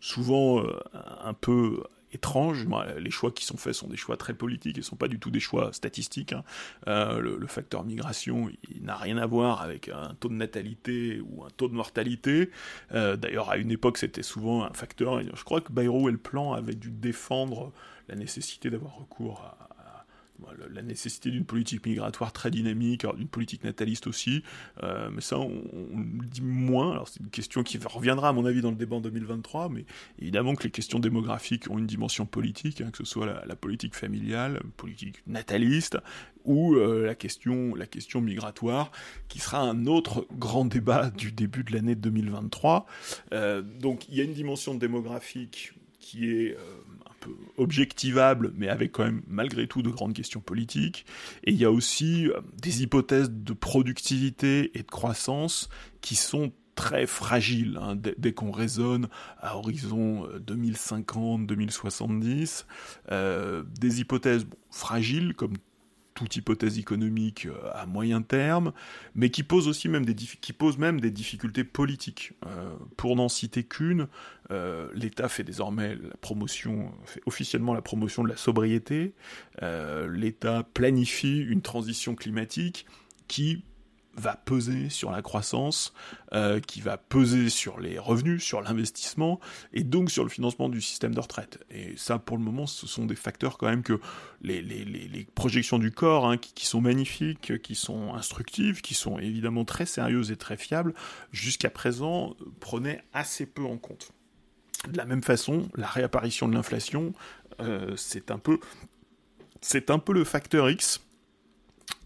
souvent euh, un peu étrange. Les choix qui sont faits sont des choix très politiques et ne sont pas du tout des choix statistiques. Hein. Euh, le, facteur migration, n'a rien à voir avec un taux de natalité ou un taux de mortalité. Euh, d'ailleurs, à une époque, c'était souvent un facteur. Je crois que Bayrou et le plan avaient dû défendre la nécessité d'avoir recours à, la nécessité d'une politique migratoire très dynamique, d'une politique nataliste aussi, euh, mais ça on, le dit moins, alors c'est une question qui reviendra à mon avis dans le débat en 2023, mais évidemment que les questions démographiques ont une dimension politique, hein, que ce soit la, politique familiale, politique nataliste, ou euh, la, question, la question migratoire, qui sera un autre grand débat du début de l'année 2023. Euh, donc il y a une dimension démographique qui est objectivable, mais avec quand même malgré tout de grandes questions politiques. Et il y a aussi euh, des hypothèses de productivité et de croissance qui sont très fragiles hein, dès, qu'on raisonne à horizon 2050-2070. Euh, euh, des hypothèses fragiles comme toute hypothèse économique euh, à moyen terme, mais qui pose aussi même des, difficultés politiques. Euh, pour n'en citer qu'une, euh, l'État fait désormais la promotion, fait officiellement la promotion de la sobriété. L'État planifie une transition climatique qui va peser sur la croissance, euh, qui va peser sur les revenus, sur l'investissement, et donc sur le financement du système de retraite. Et ça, pour le moment, ce sont des facteurs quand même que les, projections du corps, hein, qui, sont magnifiques, qui sont instructives, qui sont évidemment très sérieuses et très fiables, jusqu'à présent, prenaient assez peu en compte. De la même façon, la réapparition de l'inflation, euh, c'est un. C'est un peu le facteur X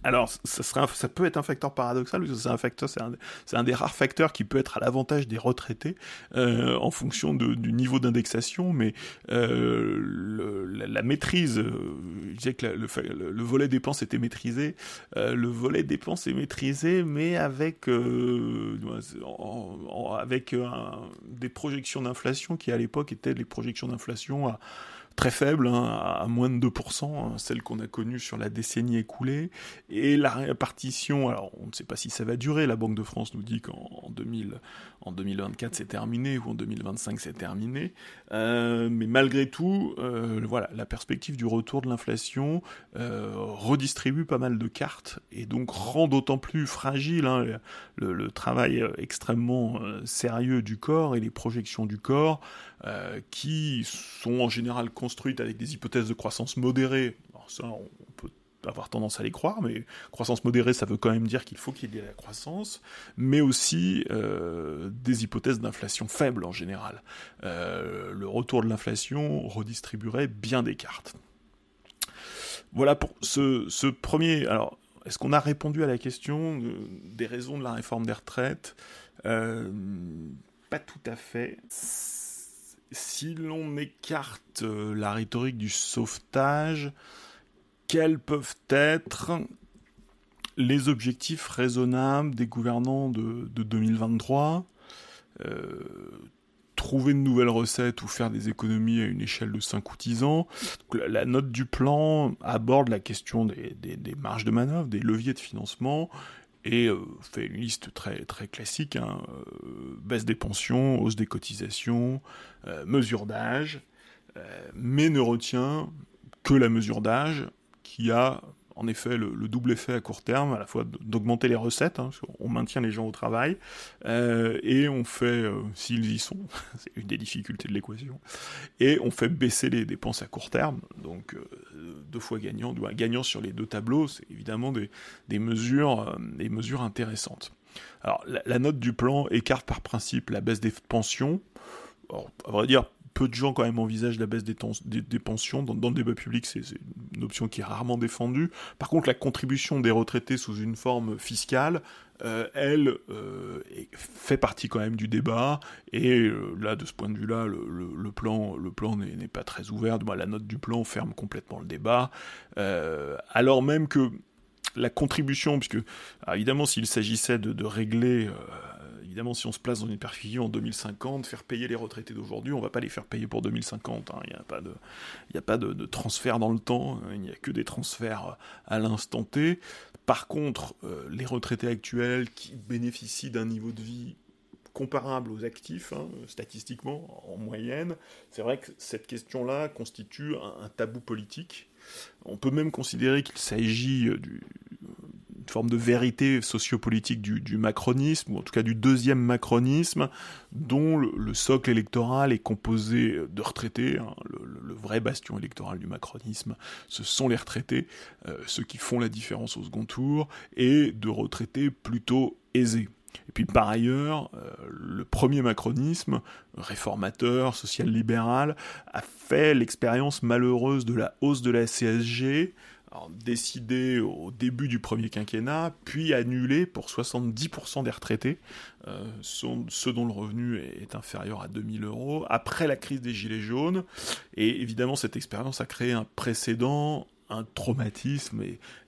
alors, ça, ça peut être un facteur paradoxal, parce que c'est un facteur, c'est un, des rares facteurs qui peut être à l'avantage des retraités euh, en fonction du niveau d'indexation, mais euh, la, maîtrise, euh, je disais que le, volet dépenses était maîtrisé, le volet dépenses est maîtrisé, mais avec avec des projections d'inflation qui à l'époque étaient les projections d'inflation à très faible, hein, à moins de 2%, hein, celle qu'on a connue sur la décennie écoulée, et la répartition, alors on ne sait pas si ça va durer, la Banque de France nous dit qu'en 2000, en 2024 c'est terminé, ou en 2025 c'est terminé, euh, mais malgré tout, euh, voilà, la perspective du retour de l'inflation euh, redistribue pas mal de cartes, et donc rend d'autant plus fragile hein, le, travail extrêmement sérieux du corps et les projections du corps, qui sont en général construites avec des hypothèses de croissance modérée. Alors ça, on peut avoir tendance à les croire, mais croissance modérée, ça veut quand même dire qu'il faut qu'il y ait de la croissance, mais aussi euh, des hypothèses d'inflation faible en général. Euh, le retour de l'inflation redistribuerait bien des cartes. Voilà pour ce, premier. Alors, est-ce qu'on a répondu à la question des raisons de la réforme des retraites? Euh, Pas tout à fait si l'on écarte euh, la rhétorique du sauvetage, quels peuvent être les objectifs raisonnables des gouvernants de, 2023 euh, Trouver de nouvelles recettes ou faire des économies à une échelle de 5 ou 10 ans? la, note du plan aborde la question des, marges de manœuvre, des leviers de financement, et euh, fait une liste très, classique, hein, baisse des pensions, hausse des cotisations, euh, mesure d'âge, euh, mais ne retient que la mesure d'âge qui a en effet le, double effet à court terme, à la fois d'augmenter les recettes, hein, on maintient les gens au travail, euh, et on fait, s'ils y sont, (laughs) c'est une des difficultés de l'équation, et on fait baisser les dépenses à court terme, donc deux fois gagnant, gagnant sur les deux tableaux, c'est évidemment des, des mesures, des mesures intéressantes. Alors la, la, note du plan écarte par principe la baisse des pensions, alors, à vrai dire, peu de gens quand même envisagent la baisse des, pensions. Dans, le débat public, c'est une option qui est rarement défendue. Par contre, la contribution des retraités sous une forme fiscale, euh, elle euh, fait partie quand même du débat. Et euh, là, de ce point de vue-là, le, plan, le plan n'est pas très ouvert. la note du plan ferme complètement le débat. alors même que la contribution, puisque évidemment, s'il s'agissait de, régler évidemment, si on se place dans une perfusion en 2050, faire payer les retraités d'aujourd'hui, on va pas les faire payer pour 2050. Hein. Il n'y a pas, de, a pas de, transfert dans le temps, hein. il n'y a que des transferts à l'instant T. Par contre, euh, les retraités actuels qui bénéficient d'un niveau de vie comparable aux actifs, hein, statistiquement, en moyenne, c'est vrai que cette question-là constitue un, tabou politique. On peut même considérer qu'il s'agit du, forme de vérité sociopolitique du, du, macronisme, ou en tout cas du deuxième macronisme, dont le, socle électoral est composé de retraités. Hein. le, vrai bastion électoral du macronisme, ce sont les retraités, euh, ceux qui font la différence au second tour, et de retraités plutôt aisés. Et puis par ailleurs, euh, le premier macronisme, réformateur, social-libéral, a fait l'expérience malheureuse de la hausse de la CSG, décidé au début du premier quinquennat, puis annulé pour 70% des retraités, euh, ceux dont le revenu est inférieur à 2000 euros, après la crise des Gilets jaunes. Et évidemment, cette expérience a créé un précédent, un traumatisme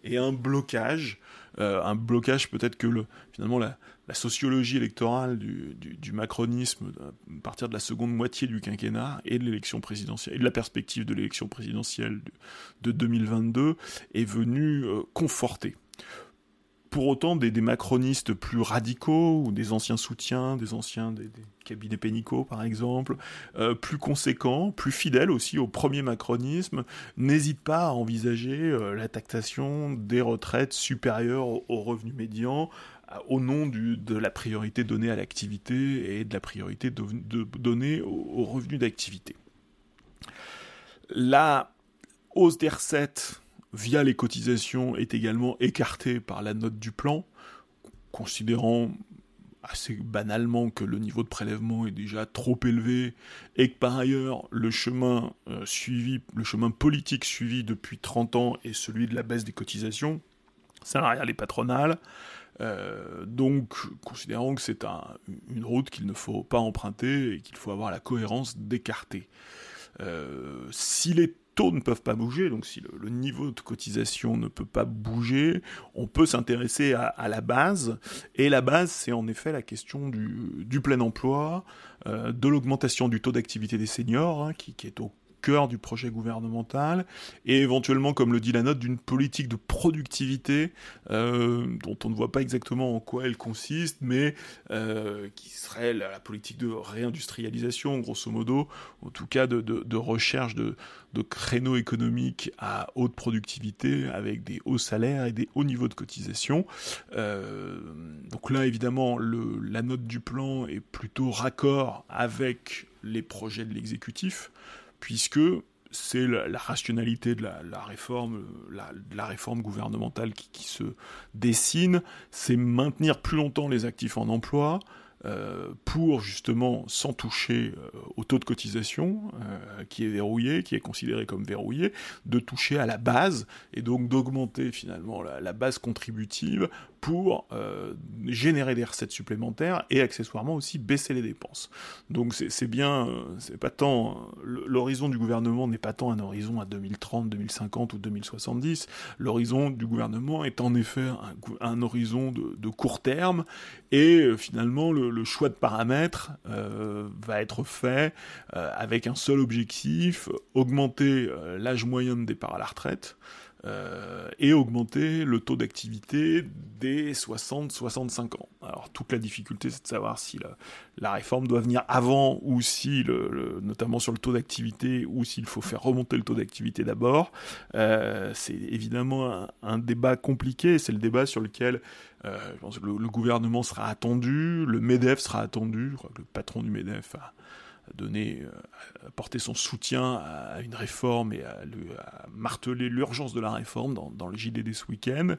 et, un blocage. Euh, un blocage peut-être que le, finalement la, la sociologie électorale du, macronisme à partir de la seconde moitié du quinquennat et de la perspective de l'élection présidentielle de, 2022 est venue euh, conforter. Pour autant, des, macronistes plus radicaux ou des anciens soutiens, des anciens des, cabinets pénicaux par exemple, euh, plus conséquents, plus fidèles aussi au premier macronisme, n'hésitent pas à envisager euh, la taxation des retraites supérieures au, au revenu médian, au nom de la priorité donnée à l'activité et de la priorité donnée aux, revenus d'activité. La hausse des recettes via les cotisations est également écartée par la note du plan, considérant assez banalement que le niveau de prélèvement est déjà trop élevé et que par ailleurs le chemin euh, suivi, le chemin politique suivi depuis 30 ans est celui de la baisse des cotisations salariales et patronales, euh, donc, considérons que c'est une route qu'il ne faut pas emprunter et qu'il faut avoir la cohérence d'écarter. Euh, si les taux ne peuvent pas bouger, donc si le, niveau de cotisation ne peut pas bouger, on peut s'intéresser à, la base. Et la base, c'est en effet la question du, plein emploi, euh, de l'augmentation du taux d'activité des seniors, hein, qui, est au cœur du projet gouvernemental, et éventuellement, comme le dit la note, d'une politique de productivité euh, dont on ne voit pas exactement en quoi elle consiste, mais euh, qui serait la, politique de réindustrialisation, grosso modo, en tout cas de, recherche de, de créneaux économiques à haute productivité avec des hauts salaires et des hauts niveaux de cotisation. Euh, donc là, évidemment, le, la note du plan est plutôt raccord avec les projets de l'exécutif, puisque c'est la, rationalité de la, réforme, la, réforme gouvernementale qui se dessine, c'est maintenir plus longtemps les actifs en emploi, euh, pour justement sans toucher euh, au taux de cotisation euh, qui est verrouillé, qui est considéré comme verrouillé, de toucher à la base et donc d'augmenter finalement la, base contributive pour générer des recettes supplémentaires et accessoirement aussi baisser les dépenses. Donc c'est bien, c'est pas tant l'horizon du gouvernement n'est pas tant un horizon à 2030, 2050 ou 2070. L'horizon du gouvernement est en effet un, horizon de, de, court terme et finalement le, le, choix de paramètres euh, va être fait euh, avec un seul objectif, augmenter euh, l'âge moyen de départ à la retraite, euh, et augmenter le taux d'activité des 60-65 ans. Alors toute la difficulté c'est de savoir si la, réforme doit venir avant ou si, notamment sur le taux d'activité, ou s'il faut faire remonter le taux d'activité d'abord. Euh, c'est évidemment un, débat compliqué, c'est le débat sur lequel euh, le, gouvernement sera attendu, le MEDEF sera attendu, le patron du MEDEF a donner, euh, apporter son soutien à une réforme et à, marteler l'urgence de la réforme dans, le JDD ce week-end,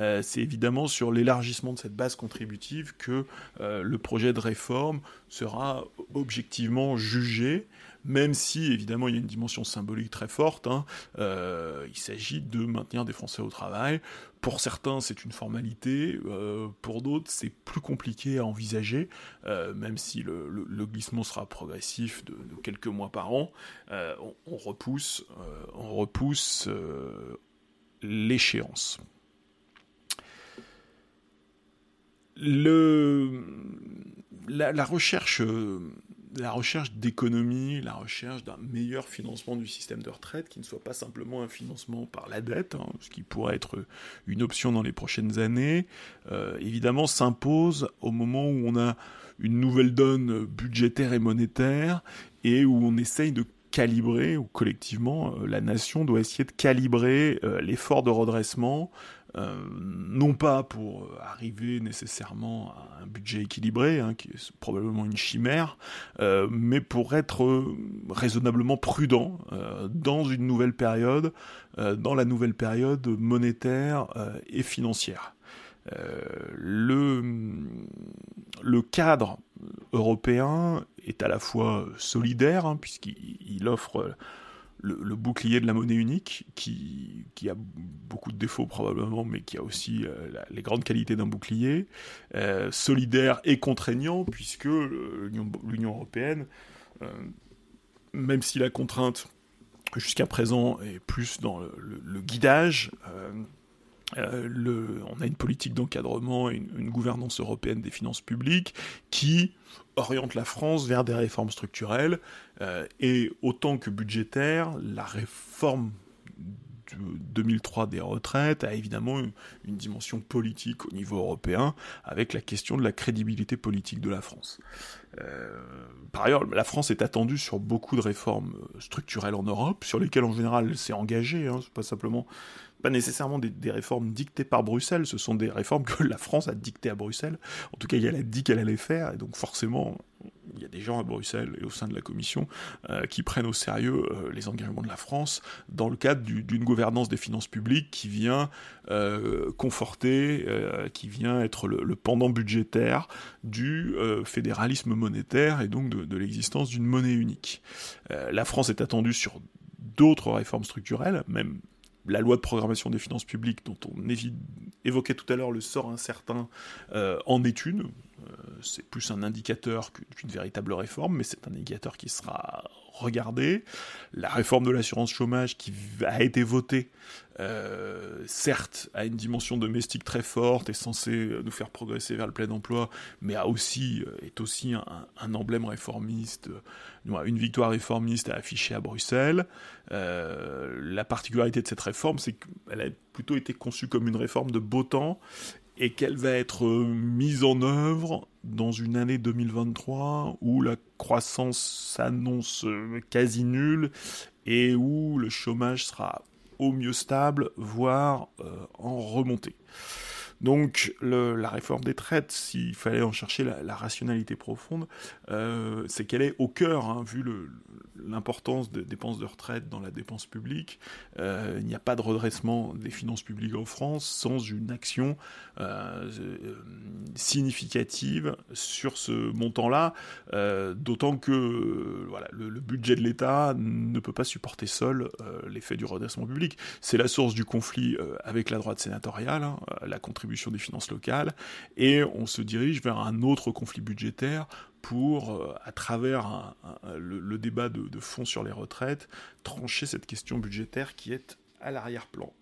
euh, c'est évidemment sur l'élargissement de cette base contributive que euh, le projet de réforme sera objectivement jugé même si évidemment il y a une dimension symbolique très forte. Hein, euh, il s'agit de maintenir des Français au travail. Pour certains, c'est une formalité. Euh, pour d'autres, c'est plus compliqué à envisager, euh, même si le, glissement sera progressif de, quelques mois par an. On, repousse, on repousse l'échéance. Le, la, recherche la recherche d'économie, la recherche d'un meilleur financement du système de retraite, qui ne soit pas simplement un financement par la dette, hein, ce qui pourrait être une option dans les prochaines années, euh, évidemment s'impose au moment où on a une nouvelle donne budgétaire et monétaire, et où on essaye de calibrer, ou collectivement, euh, la nation doit essayer de calibrer euh, l'effort de redressement euh, non pas pour euh, arriver nécessairement à un budget équilibré, hein, qui est probablement une chimère, euh, mais pour être raisonnablement prudent dans une nouvelle période, dans la nouvelle période monétaire et financière. le, le cadre européen est à la fois solidaire, hein, puisqu'il offre le, bouclier de la monnaie unique, qui, qui, a beaucoup de défauts probablement, mais qui a aussi euh, les grandes qualités d'un bouclier, euh, solidaire et contraignant, puisque l'Union européenne, euh, même si la contrainte jusqu'à présent est plus dans le, guidage, on a une politique d'encadrement et une, gouvernance européenne des finances publiques qui oriente la France vers des réformes structurelles euh, et autant que budgétaire, la réforme de 2003 des retraites a évidemment une, dimension politique au niveau européen avec la question de la crédibilité politique de la France. Euh, par ailleurs, la France est attendue sur beaucoup de réformes structurelles en Europe, sur lesquelles en général elle s'est engagée. Hein, pas simplement pas nécessairement des, réformes dictées par Bruxelles, ce sont des réformes que la France a dictées à Bruxelles. En tout cas, elle a dit qu'elle allait faire, et donc forcément, des gens à Bruxelles et au sein de la Commission euh, qui prennent au sérieux euh, les engagements de la France dans le cadre d'une gouvernance des finances publiques qui vient euh, conforter, qui vient être le, pendant budgétaire du fédéralisme monétaire et donc de, l'existence d'une monnaie unique. la France est attendue sur d'autres réformes structurelles, même la loi de programmation des finances publiques dont on évoquait tout à l'heure le sort incertain en est une. C'est plus un indicateur qu'une véritable réforme, mais c'est un indicateur qui sera regardé. La réforme de l'assurance chômage qui a été votée, euh, certes, a une dimension domestique très forte, est censée nous faire progresser vers le plein emploi, mais aussi, euh, est aussi un, emblème réformiste, euh, une victoire réformiste à afficher à Bruxelles. la particularité de cette réforme, c'est qu'elle a plutôt été conçue comme une réforme de beau temps et qu'elle va être mise en œuvre dans une année 2023 où la croissance s'annonce quasi nulle et où le chômage sera au mieux stable, voire euh, en remontée. Donc la réforme des traites, s'il fallait en chercher la, rationalité profonde, euh, c'est qu'elle est au cœur, hein, vu l'importance des dépenses de retraite dans la dépense publique. Euh, il n'y a pas de redressement des finances publiques en France sans une action euh, significative sur ce montant-là, d'autant que voilà, le, budget de l'État ne peut pas supporter seul l'effet du redressement public. C'est la source du conflit avec la droite sénatoriale, hein, la contribution des finances locales, et on se dirige vers un autre conflit budgétaire pour, euh, à travers le, débat de, de fond sur les retraites, trancher cette question budgétaire qui est à l'arrière-plan.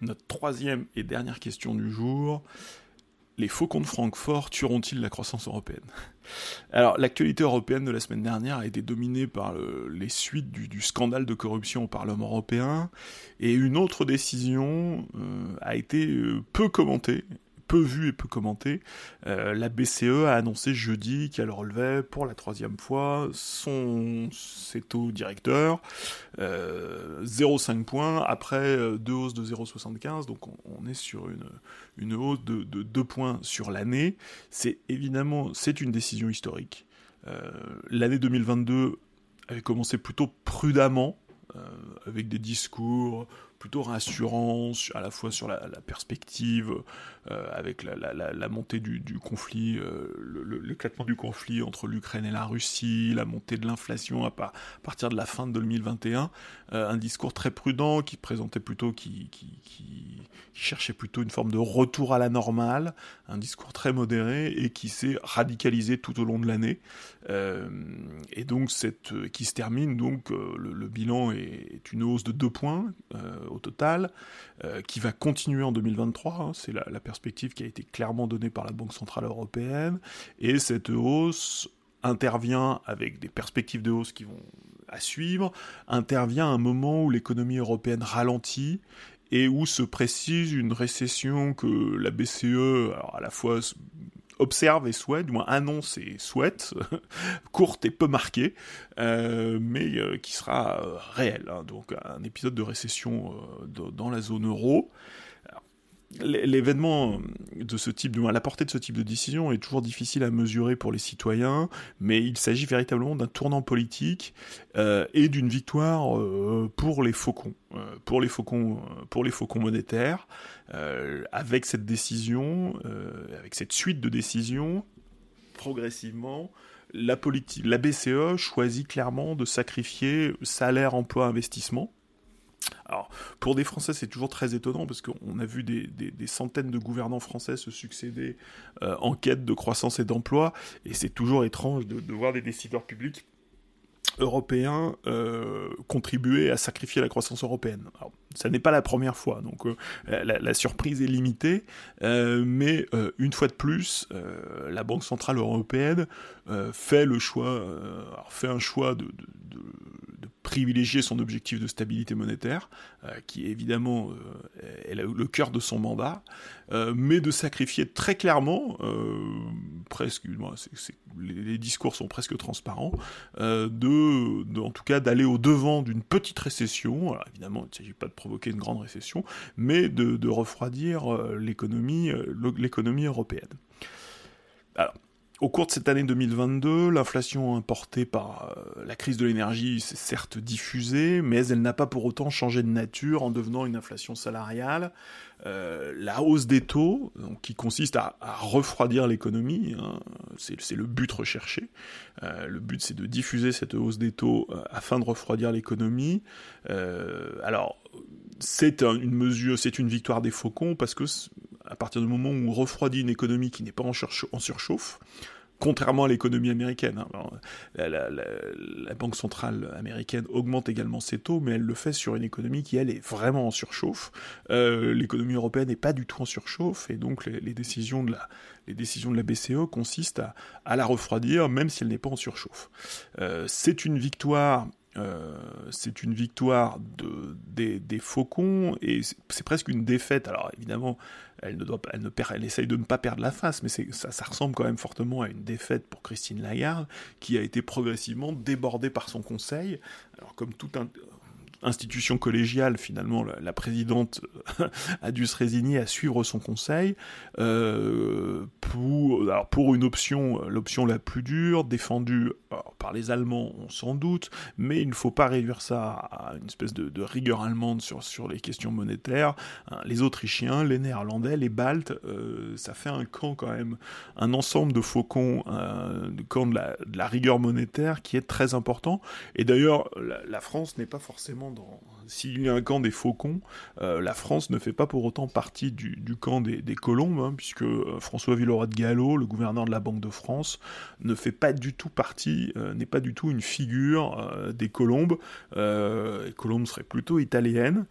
Notre troisième et dernière question du jour, les faucons de Francfort tueront-ils la croissance européenne? Alors, l'actualité européenne de la semaine dernière a été dominée par les suites du, scandale de corruption au Parlement européen, et une autre décision euh, a été euh, peu commentée, peu vu et peu commenté. Euh, la BCE a annoncé jeudi qu'elle relevait pour la troisième fois son ses taux directeurs, euh, 0,5 points après euh, deux hausses de 0,75, donc on, est sur une, une hausse de, de 2 points sur l'année. C'est évidemment c'est une décision historique. Euh, l'année 2022 avait commencé plutôt prudemment, avec des discours plutôt rassurant à la fois sur la, perspective euh, avec la, montée du, conflit, euh, l'éclatement du conflit entre l'Ukraine et la Russie, la montée de l'inflation à, partir de la fin de 2021, euh, un discours très prudent qui présentait plutôt, qui, cherchait plutôt une forme de retour à la normale, un discours très modéré et qui s'est radicalisé tout au long de l'année, et donc cette, qui se termine donc le, bilan est, une hausse de 2 points au total, euh, qui va continuer en 2023. Hein. c'est la, qui a été clairement donnée par la Banque Centrale Européenne. Et cette hausse intervient avec des perspectives de hausse qui vont à suivre, intervient à un moment où l'économie européenne ralentit et où se précise une récession que la BCE, à la fois observe et souhaite, moins annonce et souhaite, (laughs) courte et peu marquée, euh, mais euh, qui sera euh, réelle. Hein. donc un épisode de récession dans la zone euro l'événement de ce type, du moins la portée de ce type de décision est toujours difficile à mesurer pour les citoyens, mais il s'agit véritablement d'un tournant politique euh, et d'une victoire euh, pour les faucons, euh, pour les faucons, pour les faucons monétaires, avec cette décision, avec cette suite de décisions, progressivement. La, la BCE choisit clairement de sacrifier salaire, emploi, investissement alors, pour des Français, c'est toujours très étonnant parce qu'on a vu des, centaines de gouvernants français se succéder euh, en quête de croissance et d'emploi, et c'est toujours étrange de, voir des décideurs publics européens euh, contribuer à sacrifier la croissance européenne. Alors, ça n'est pas la première fois, donc euh, la, surprise est limitée, mais une fois de plus, la Banque centrale européenne fait le choix, fait un choix de privilégier son objectif de stabilité monétaire, euh, qui évidemment euh, est le cœur de son mandat, euh, mais de sacrifier très clairement, presque, les, discours sont presque transparents, de, en tout cas d'aller au devant d'une petite récession. Alors évidemment, il ne s'agit pas de provoquer une grande récession, mais de, de refroidir l'économie, l'économie européenne. Alors, au cours de cette année 2022, l'inflation importée par euh, la crise de l'énergie s'est certes diffusée, mais elle n'a pas pour autant changé de nature en devenant une inflation salariale. Euh, la hausse des taux, qui consiste à, refroidir l'économie, hein, c'est le but recherché. Euh, le but c'est de diffuser cette hausse des taux afin de refroidir l'économie. alors, c'est une mesure, c'est une victoire des faucons parce que à partir du moment où on refroidit une économie qui n'est pas en, surchauffe, contrairement à l'économie américaine. Hein, la, Banque centrale américaine augmente également ses taux, mais elle le fait sur une économie qui, elle, est vraiment en surchauffe. Euh, l'économie européenne n'est pas du tout en surchauffe, et donc les, décisions, de la, les la BCE consistent à, la refroidir, même si elle n'est pas en surchauffe. Euh, c'est une victoire euh, c'est une victoire de, des, Faucons et c'est presque une défaite. Alors évidemment, elle ne doit elle elle essaye de ne pas perdre la face, mais ça, ça ressemble quand même fortement à une défaite pour Christine Lagarde, qui a été progressivement débordée par son conseil. Alors comme tout un, institution collégiale, finalement, la, présidente (laughs) a dû se résigner à suivre son conseil euh, pour, alors pour une option, l'option la plus dure, défendue par les Allemands, sans doute, mais il ne faut pas réduire ça à une espèce de, rigueur allemande sur, sur les questions monétaires. Hein, les Autrichiens, les Néerlandais, les Baltes, euh, ça fait un camp quand même, un ensemble de faucons, un camp de la, rigueur monétaire qui est très important. Et d'ailleurs, la France n'est pas forcément s'il y a un camp des faucons, euh, la France ne fait pas pour autant partie du, camp des, colombes, hein, puisque euh, François Villeroy de Gallo, le gouverneur de la Banque de France, ne fait pas du tout partie, euh, n'est pas du tout une figure des colombes. les colombes seraient plutôt italiennes.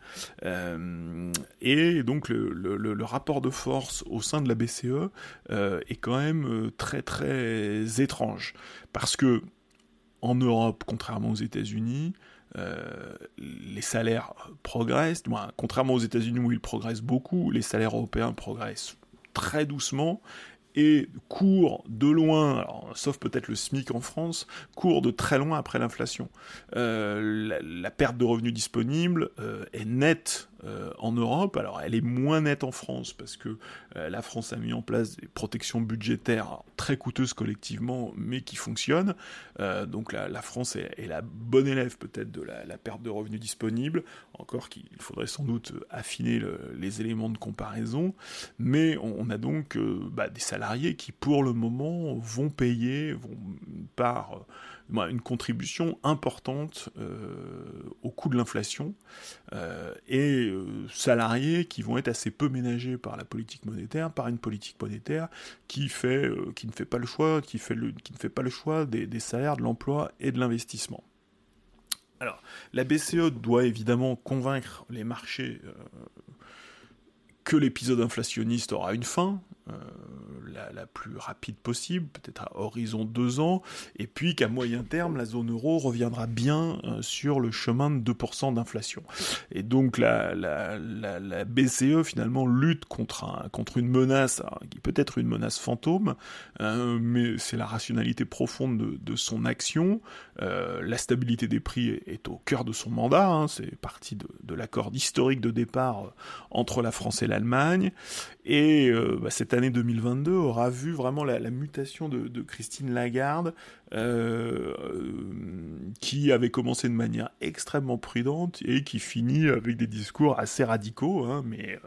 et donc le, rapport de force au sein de la BCE est quand même très très étrange. Parce que en Europe, contrairement aux États-Unis, les salaires progressent, contrairement aux États-Unis où ils progressent beaucoup, les salaires européens progressent très doucement et court de loin, sauf peut-être le SMIC en France, court de très loin après l'inflation. Euh, la, perte de revenus disponibles euh, est nette euh, en Europe. Alors elle est moins nette en France parce que euh, la France a mis en place des protections budgétaires très coûteuses collectivement, mais qui fonctionnent. Euh, donc la, France est, la bonne élève peut-être de la, perte de revenus disponibles. Encore qu'il faudrait sans doute affiner les éléments de comparaison. Mais on, a donc bah, des salariés qui pour le moment vont payer, vont par une contribution importante euh, au coût de l'inflation euh, et euh, salariés qui vont être assez peu ménagés par la politique monétaire, par une politique monétaire qui fait, qui ne fait pas le choix, qui, fait le, qui ne fait pas le choix des, des salaires, de l'emploi et de l'investissement. Alors, la BCE doit évidemment convaincre les marchés que l'épisode inflationniste aura une fin, euh, la, plus rapide possible, peut-être à horizon deux ans, et puis qu'à moyen terme, la zone euro reviendra bien euh, sur le chemin de 2% d'inflation. Et donc la, BCE finalement lutte contre, un, contre une menace, qui peut être une menace fantôme, euh, mais c'est la rationalité profonde de, son action. la stabilité des prix est, au cœur de son mandat, hein, c'est parti de, de l'accord historique de départ entre la France et l'Allemagne, et bah, cette année 2022 aura vu vraiment la, mutation de, Christine Lagarde, euh, qui avait commencé de manière extrêmement prudente et qui finit avec des discours assez radicaux, hein, mais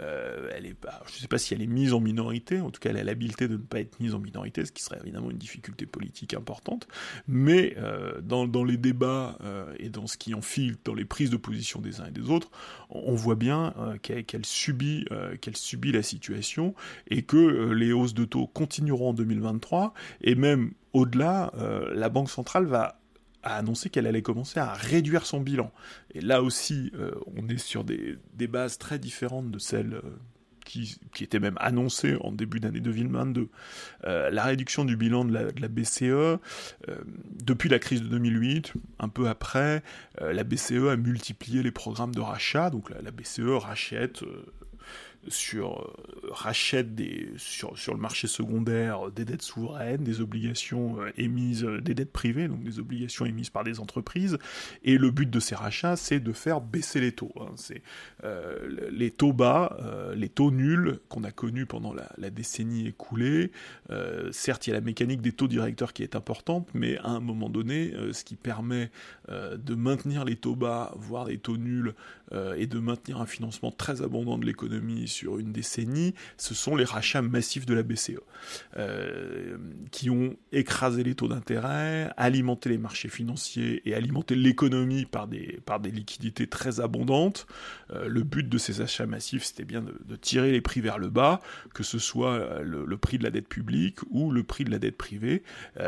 euh, elle est pas, je ne sais pas si elle est mise en minorité, en tout cas elle a l'habileté de ne pas être mise en minorité, ce qui serait évidemment une difficulté politique importante, mais euh, dans, les débats et dans ce qui en file, dans les prises de position des uns et des autres, on, voit bien qu'elle subit, qu'elle subit la situation et que euh, les hausses de taux continueront en 2023, et même au-delà, euh, la Banque centrale va annoncer qu'elle allait commencer à réduire son bilan. Et là aussi, euh, on est sur des, bases très différentes de celles qui, étaient même annoncées en début d'année 2022. la réduction du bilan de la, BCE, depuis la crise de 2008, un peu après, la BCE a multiplié les programmes de rachat, donc la BCE rachète sur euh, rachète des sur, le marché secondaire des dettes souveraines, des obligations euh, émises, euh, des dettes privées, donc des obligations émises par des entreprises. Et le but de ces rachats, c'est de faire baisser les taux. Hein. C'est les taux bas, les taux nuls qu'on a connus pendant la décennie écoulée. certes, il y a la mécanique des taux directeurs qui est importante, mais à un moment donné, ce qui permet de maintenir les taux bas, voire les taux nuls, et de maintenir un financement très abondant de l'économie sur une décennie, ce sont les rachats massifs de la BCE, euh, qui ont écrasé les taux d'intérêt, alimenté les marchés financiers et alimenté l'économie par des, liquidités très abondantes. Euh, le but de ces achats massifs, c'était bien de, tirer les prix vers le bas, que ce soit le, le, prix de la dette publique ou le prix de la dette privée.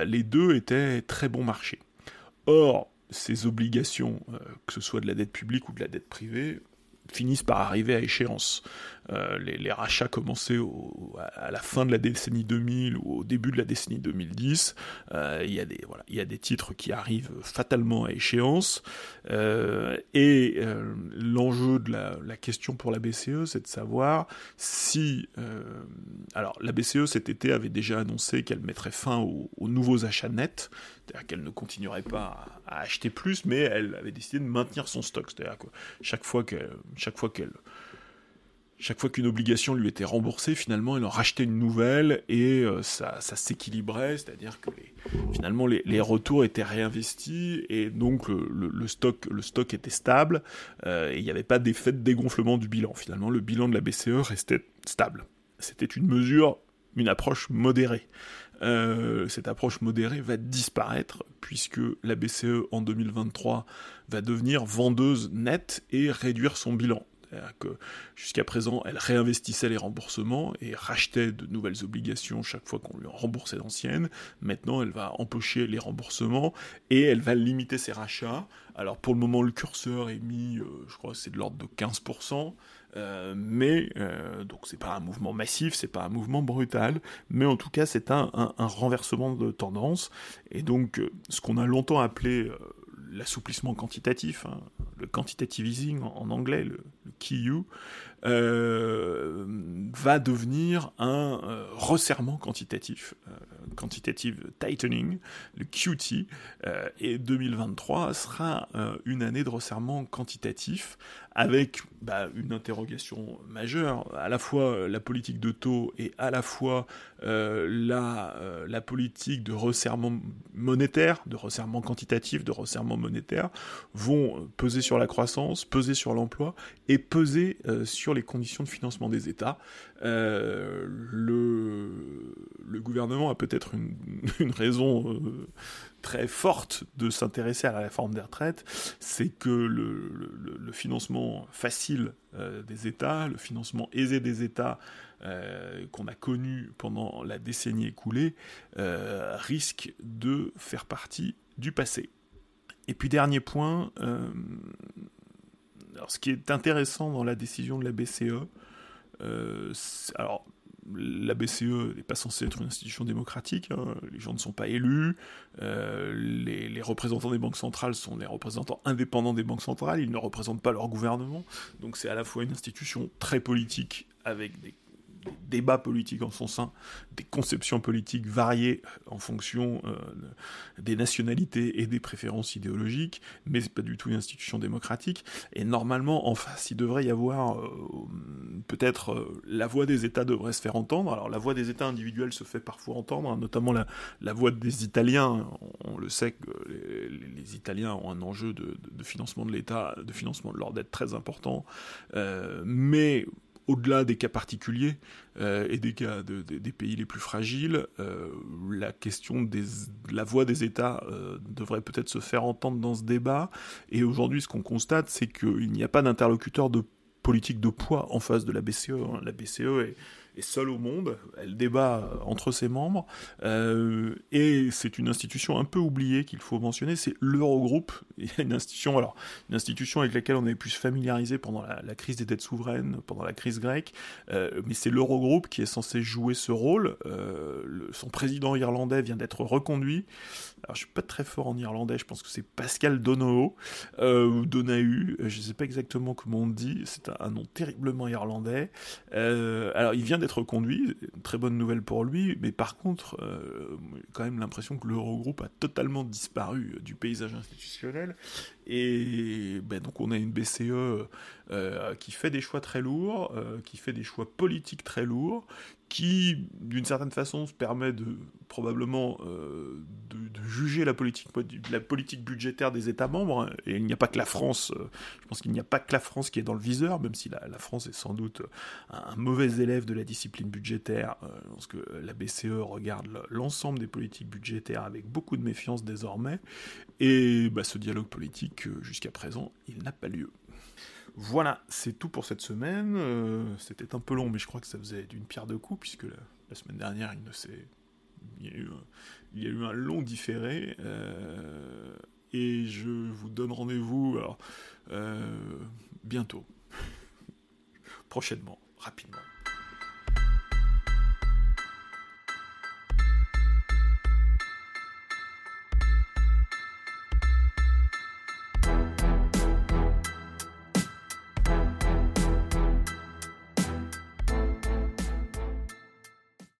les deux étaient très bons marchés. Or, ces obligations, que ce soit de la dette publique ou de la dette privée, finissent par arriver à échéance. Euh, les, rachats commençaient à la fin de la décennie 2000 ou au début de la décennie 2010. Euh, il, y a des, titres qui arrivent fatalement à échéance. Euh, et l'enjeu de la, question pour la BCE, c'est de savoir si... alors, la BCE cet été avait déjà annoncé qu'elle mettrait fin aux, nouveaux achats nets, c'est-à-dire qu'elle ne continuerait pas à, acheter plus, mais elle avait décidé de maintenir son stock. C'est-à-dire que chaque fois qu'elle chaque fois qu'une obligation lui était remboursée, finalement, elle en rachetait une nouvelle et euh, ça, s'équilibrait, c'est-à-dire que finalement les, retours étaient réinvestis et donc le, stock, le stock était stable euh, et il n'y avait pas d'effet de dégonflement du bilan. Finalement, le bilan de la BCE restait stable. C'était une mesure, une approche modérée. Euh, cette approche modérée va disparaître puisque la BCE en 2023 va devenir vendeuse nette et réduire son bilan. Que jusqu'à présent, elle réinvestissait les remboursements et rachetait de nouvelles obligations chaque fois qu'on lui remboursait d'anciennes. Maintenant, elle va empocher les remboursements et elle va limiter ses rachats. Alors pour le moment, le curseur est mis, euh, je crois, c'est de l'ordre de 15%. Euh, mais euh, donc c'est pas un mouvement massif, c'est pas un mouvement brutal, mais en tout cas c'est un, renversement de tendance. Et donc ce qu'on a longtemps appelé l'assouplissement quantitatif, hein, le quantitative easing en, anglais, KU, euh, va devenir un euh, resserrement quantitatif, euh, quantitative tightening, le QT, et 2023 sera une année de resserrement quantitatif avec bah, une interrogation majeure, à la fois la politique de taux et à la fois la, la politique de resserrement monétaire, de resserrement quantitatif, de resserrement monétaire, vont peser sur la croissance, peser sur l'emploi et peser sur les conditions de financement des États. Euh, le, gouvernement a peut-être une, (laughs) raison euh, très forte de s'intéresser à la réforme des retraites, c'est que le, financement facile euh, des États, le financement aisé des États qu'on a connu pendant la décennie écoulée, risque de faire partie du passé. Et puis dernier point, alors, ce qui est intéressant dans la décision de la BCE, euh, alors la BCE n'est pas censée être une institution démocratique, hein. les gens ne sont pas élus, euh, les, les, représentants des banques centrales sont les représentants indépendants des banques centrales, ils ne représentent pas leur gouvernement, donc c'est à la fois une institution très politique avec des des débats politiques en son sein, des conceptions politiques variées en fonction euh, des nationalités et des préférences idéologiques, mais c'est pas du tout une institution démocratique. Et normalement, en face, il devrait y avoir euh, peut-être euh, la voix des États devrait se faire entendre. Alors la voix des États individuels se fait parfois entendre, hein, notamment la, la, voix des Italiens. On, le sait que les, Italiens ont un enjeu de, de financement de l'État, de financement de leur dette très important, mais au-delà des cas particuliers euh, et des cas des pays les plus fragiles, euh, la question de la voix des États euh, devrait peut-être se faire entendre dans ce débat. Et aujourd'hui, ce qu'on constate, c'est qu'il n'y a pas d'interlocuteur de politique de poids en face de la BCE. Hein. La BCE est est seule au monde, elle débat euh, entre ses membres, euh, et c'est une institution un peu oubliée qu'il faut mentionner, c'est l'Eurogroupe, (laughs) une institution, alors, une institution avec laquelle on avait pu se familiariser pendant la, crise des dettes souveraines, pendant la crise grecque, euh, mais c'est l'Eurogroupe qui est censé jouer ce rôle, son président irlandais vient d'être reconduit, alors je suis pas très fort en irlandais, je pense que c'est Pascal Donoho, ou Donahue, je sais pas exactement comment on dit, c'est un, un, nom terriblement irlandais, alors il vient d'être conduit, très bonne nouvelle pour lui, mais par contre, euh, quand même l'impression que l'Eurogroupe a totalement disparu du paysage institutionnel, Et ben, donc on a une BCE euh, qui fait des choix très lourds, euh, qui fait des choix politiques très lourds, qui d'une certaine façon se permet de probablement euh, de, juger la politique, la politique budgétaire des États membres. Hein. Et il n'y a pas que la France, je pense qu'il n'y a pas que la France qui est dans le viseur, même si la, France est sans doute un, mauvais élève de la discipline budgétaire, que la BCE regarde l'ensemble des politiques budgétaires avec beaucoup de méfiance désormais. Et bah, ce dialogue politique, jusqu'à présent, il n'a pas lieu. Voilà, c'est tout pour cette semaine. Euh, c'était un peu long, mais je crois que ça faisait d'une pierre deux coups, puisque la, semaine dernière, il, ne s'est, il, y a eu, un long différé. Euh, et je vous donne rendez-vous euh, bientôt, (laughs) prochainement, rapidement.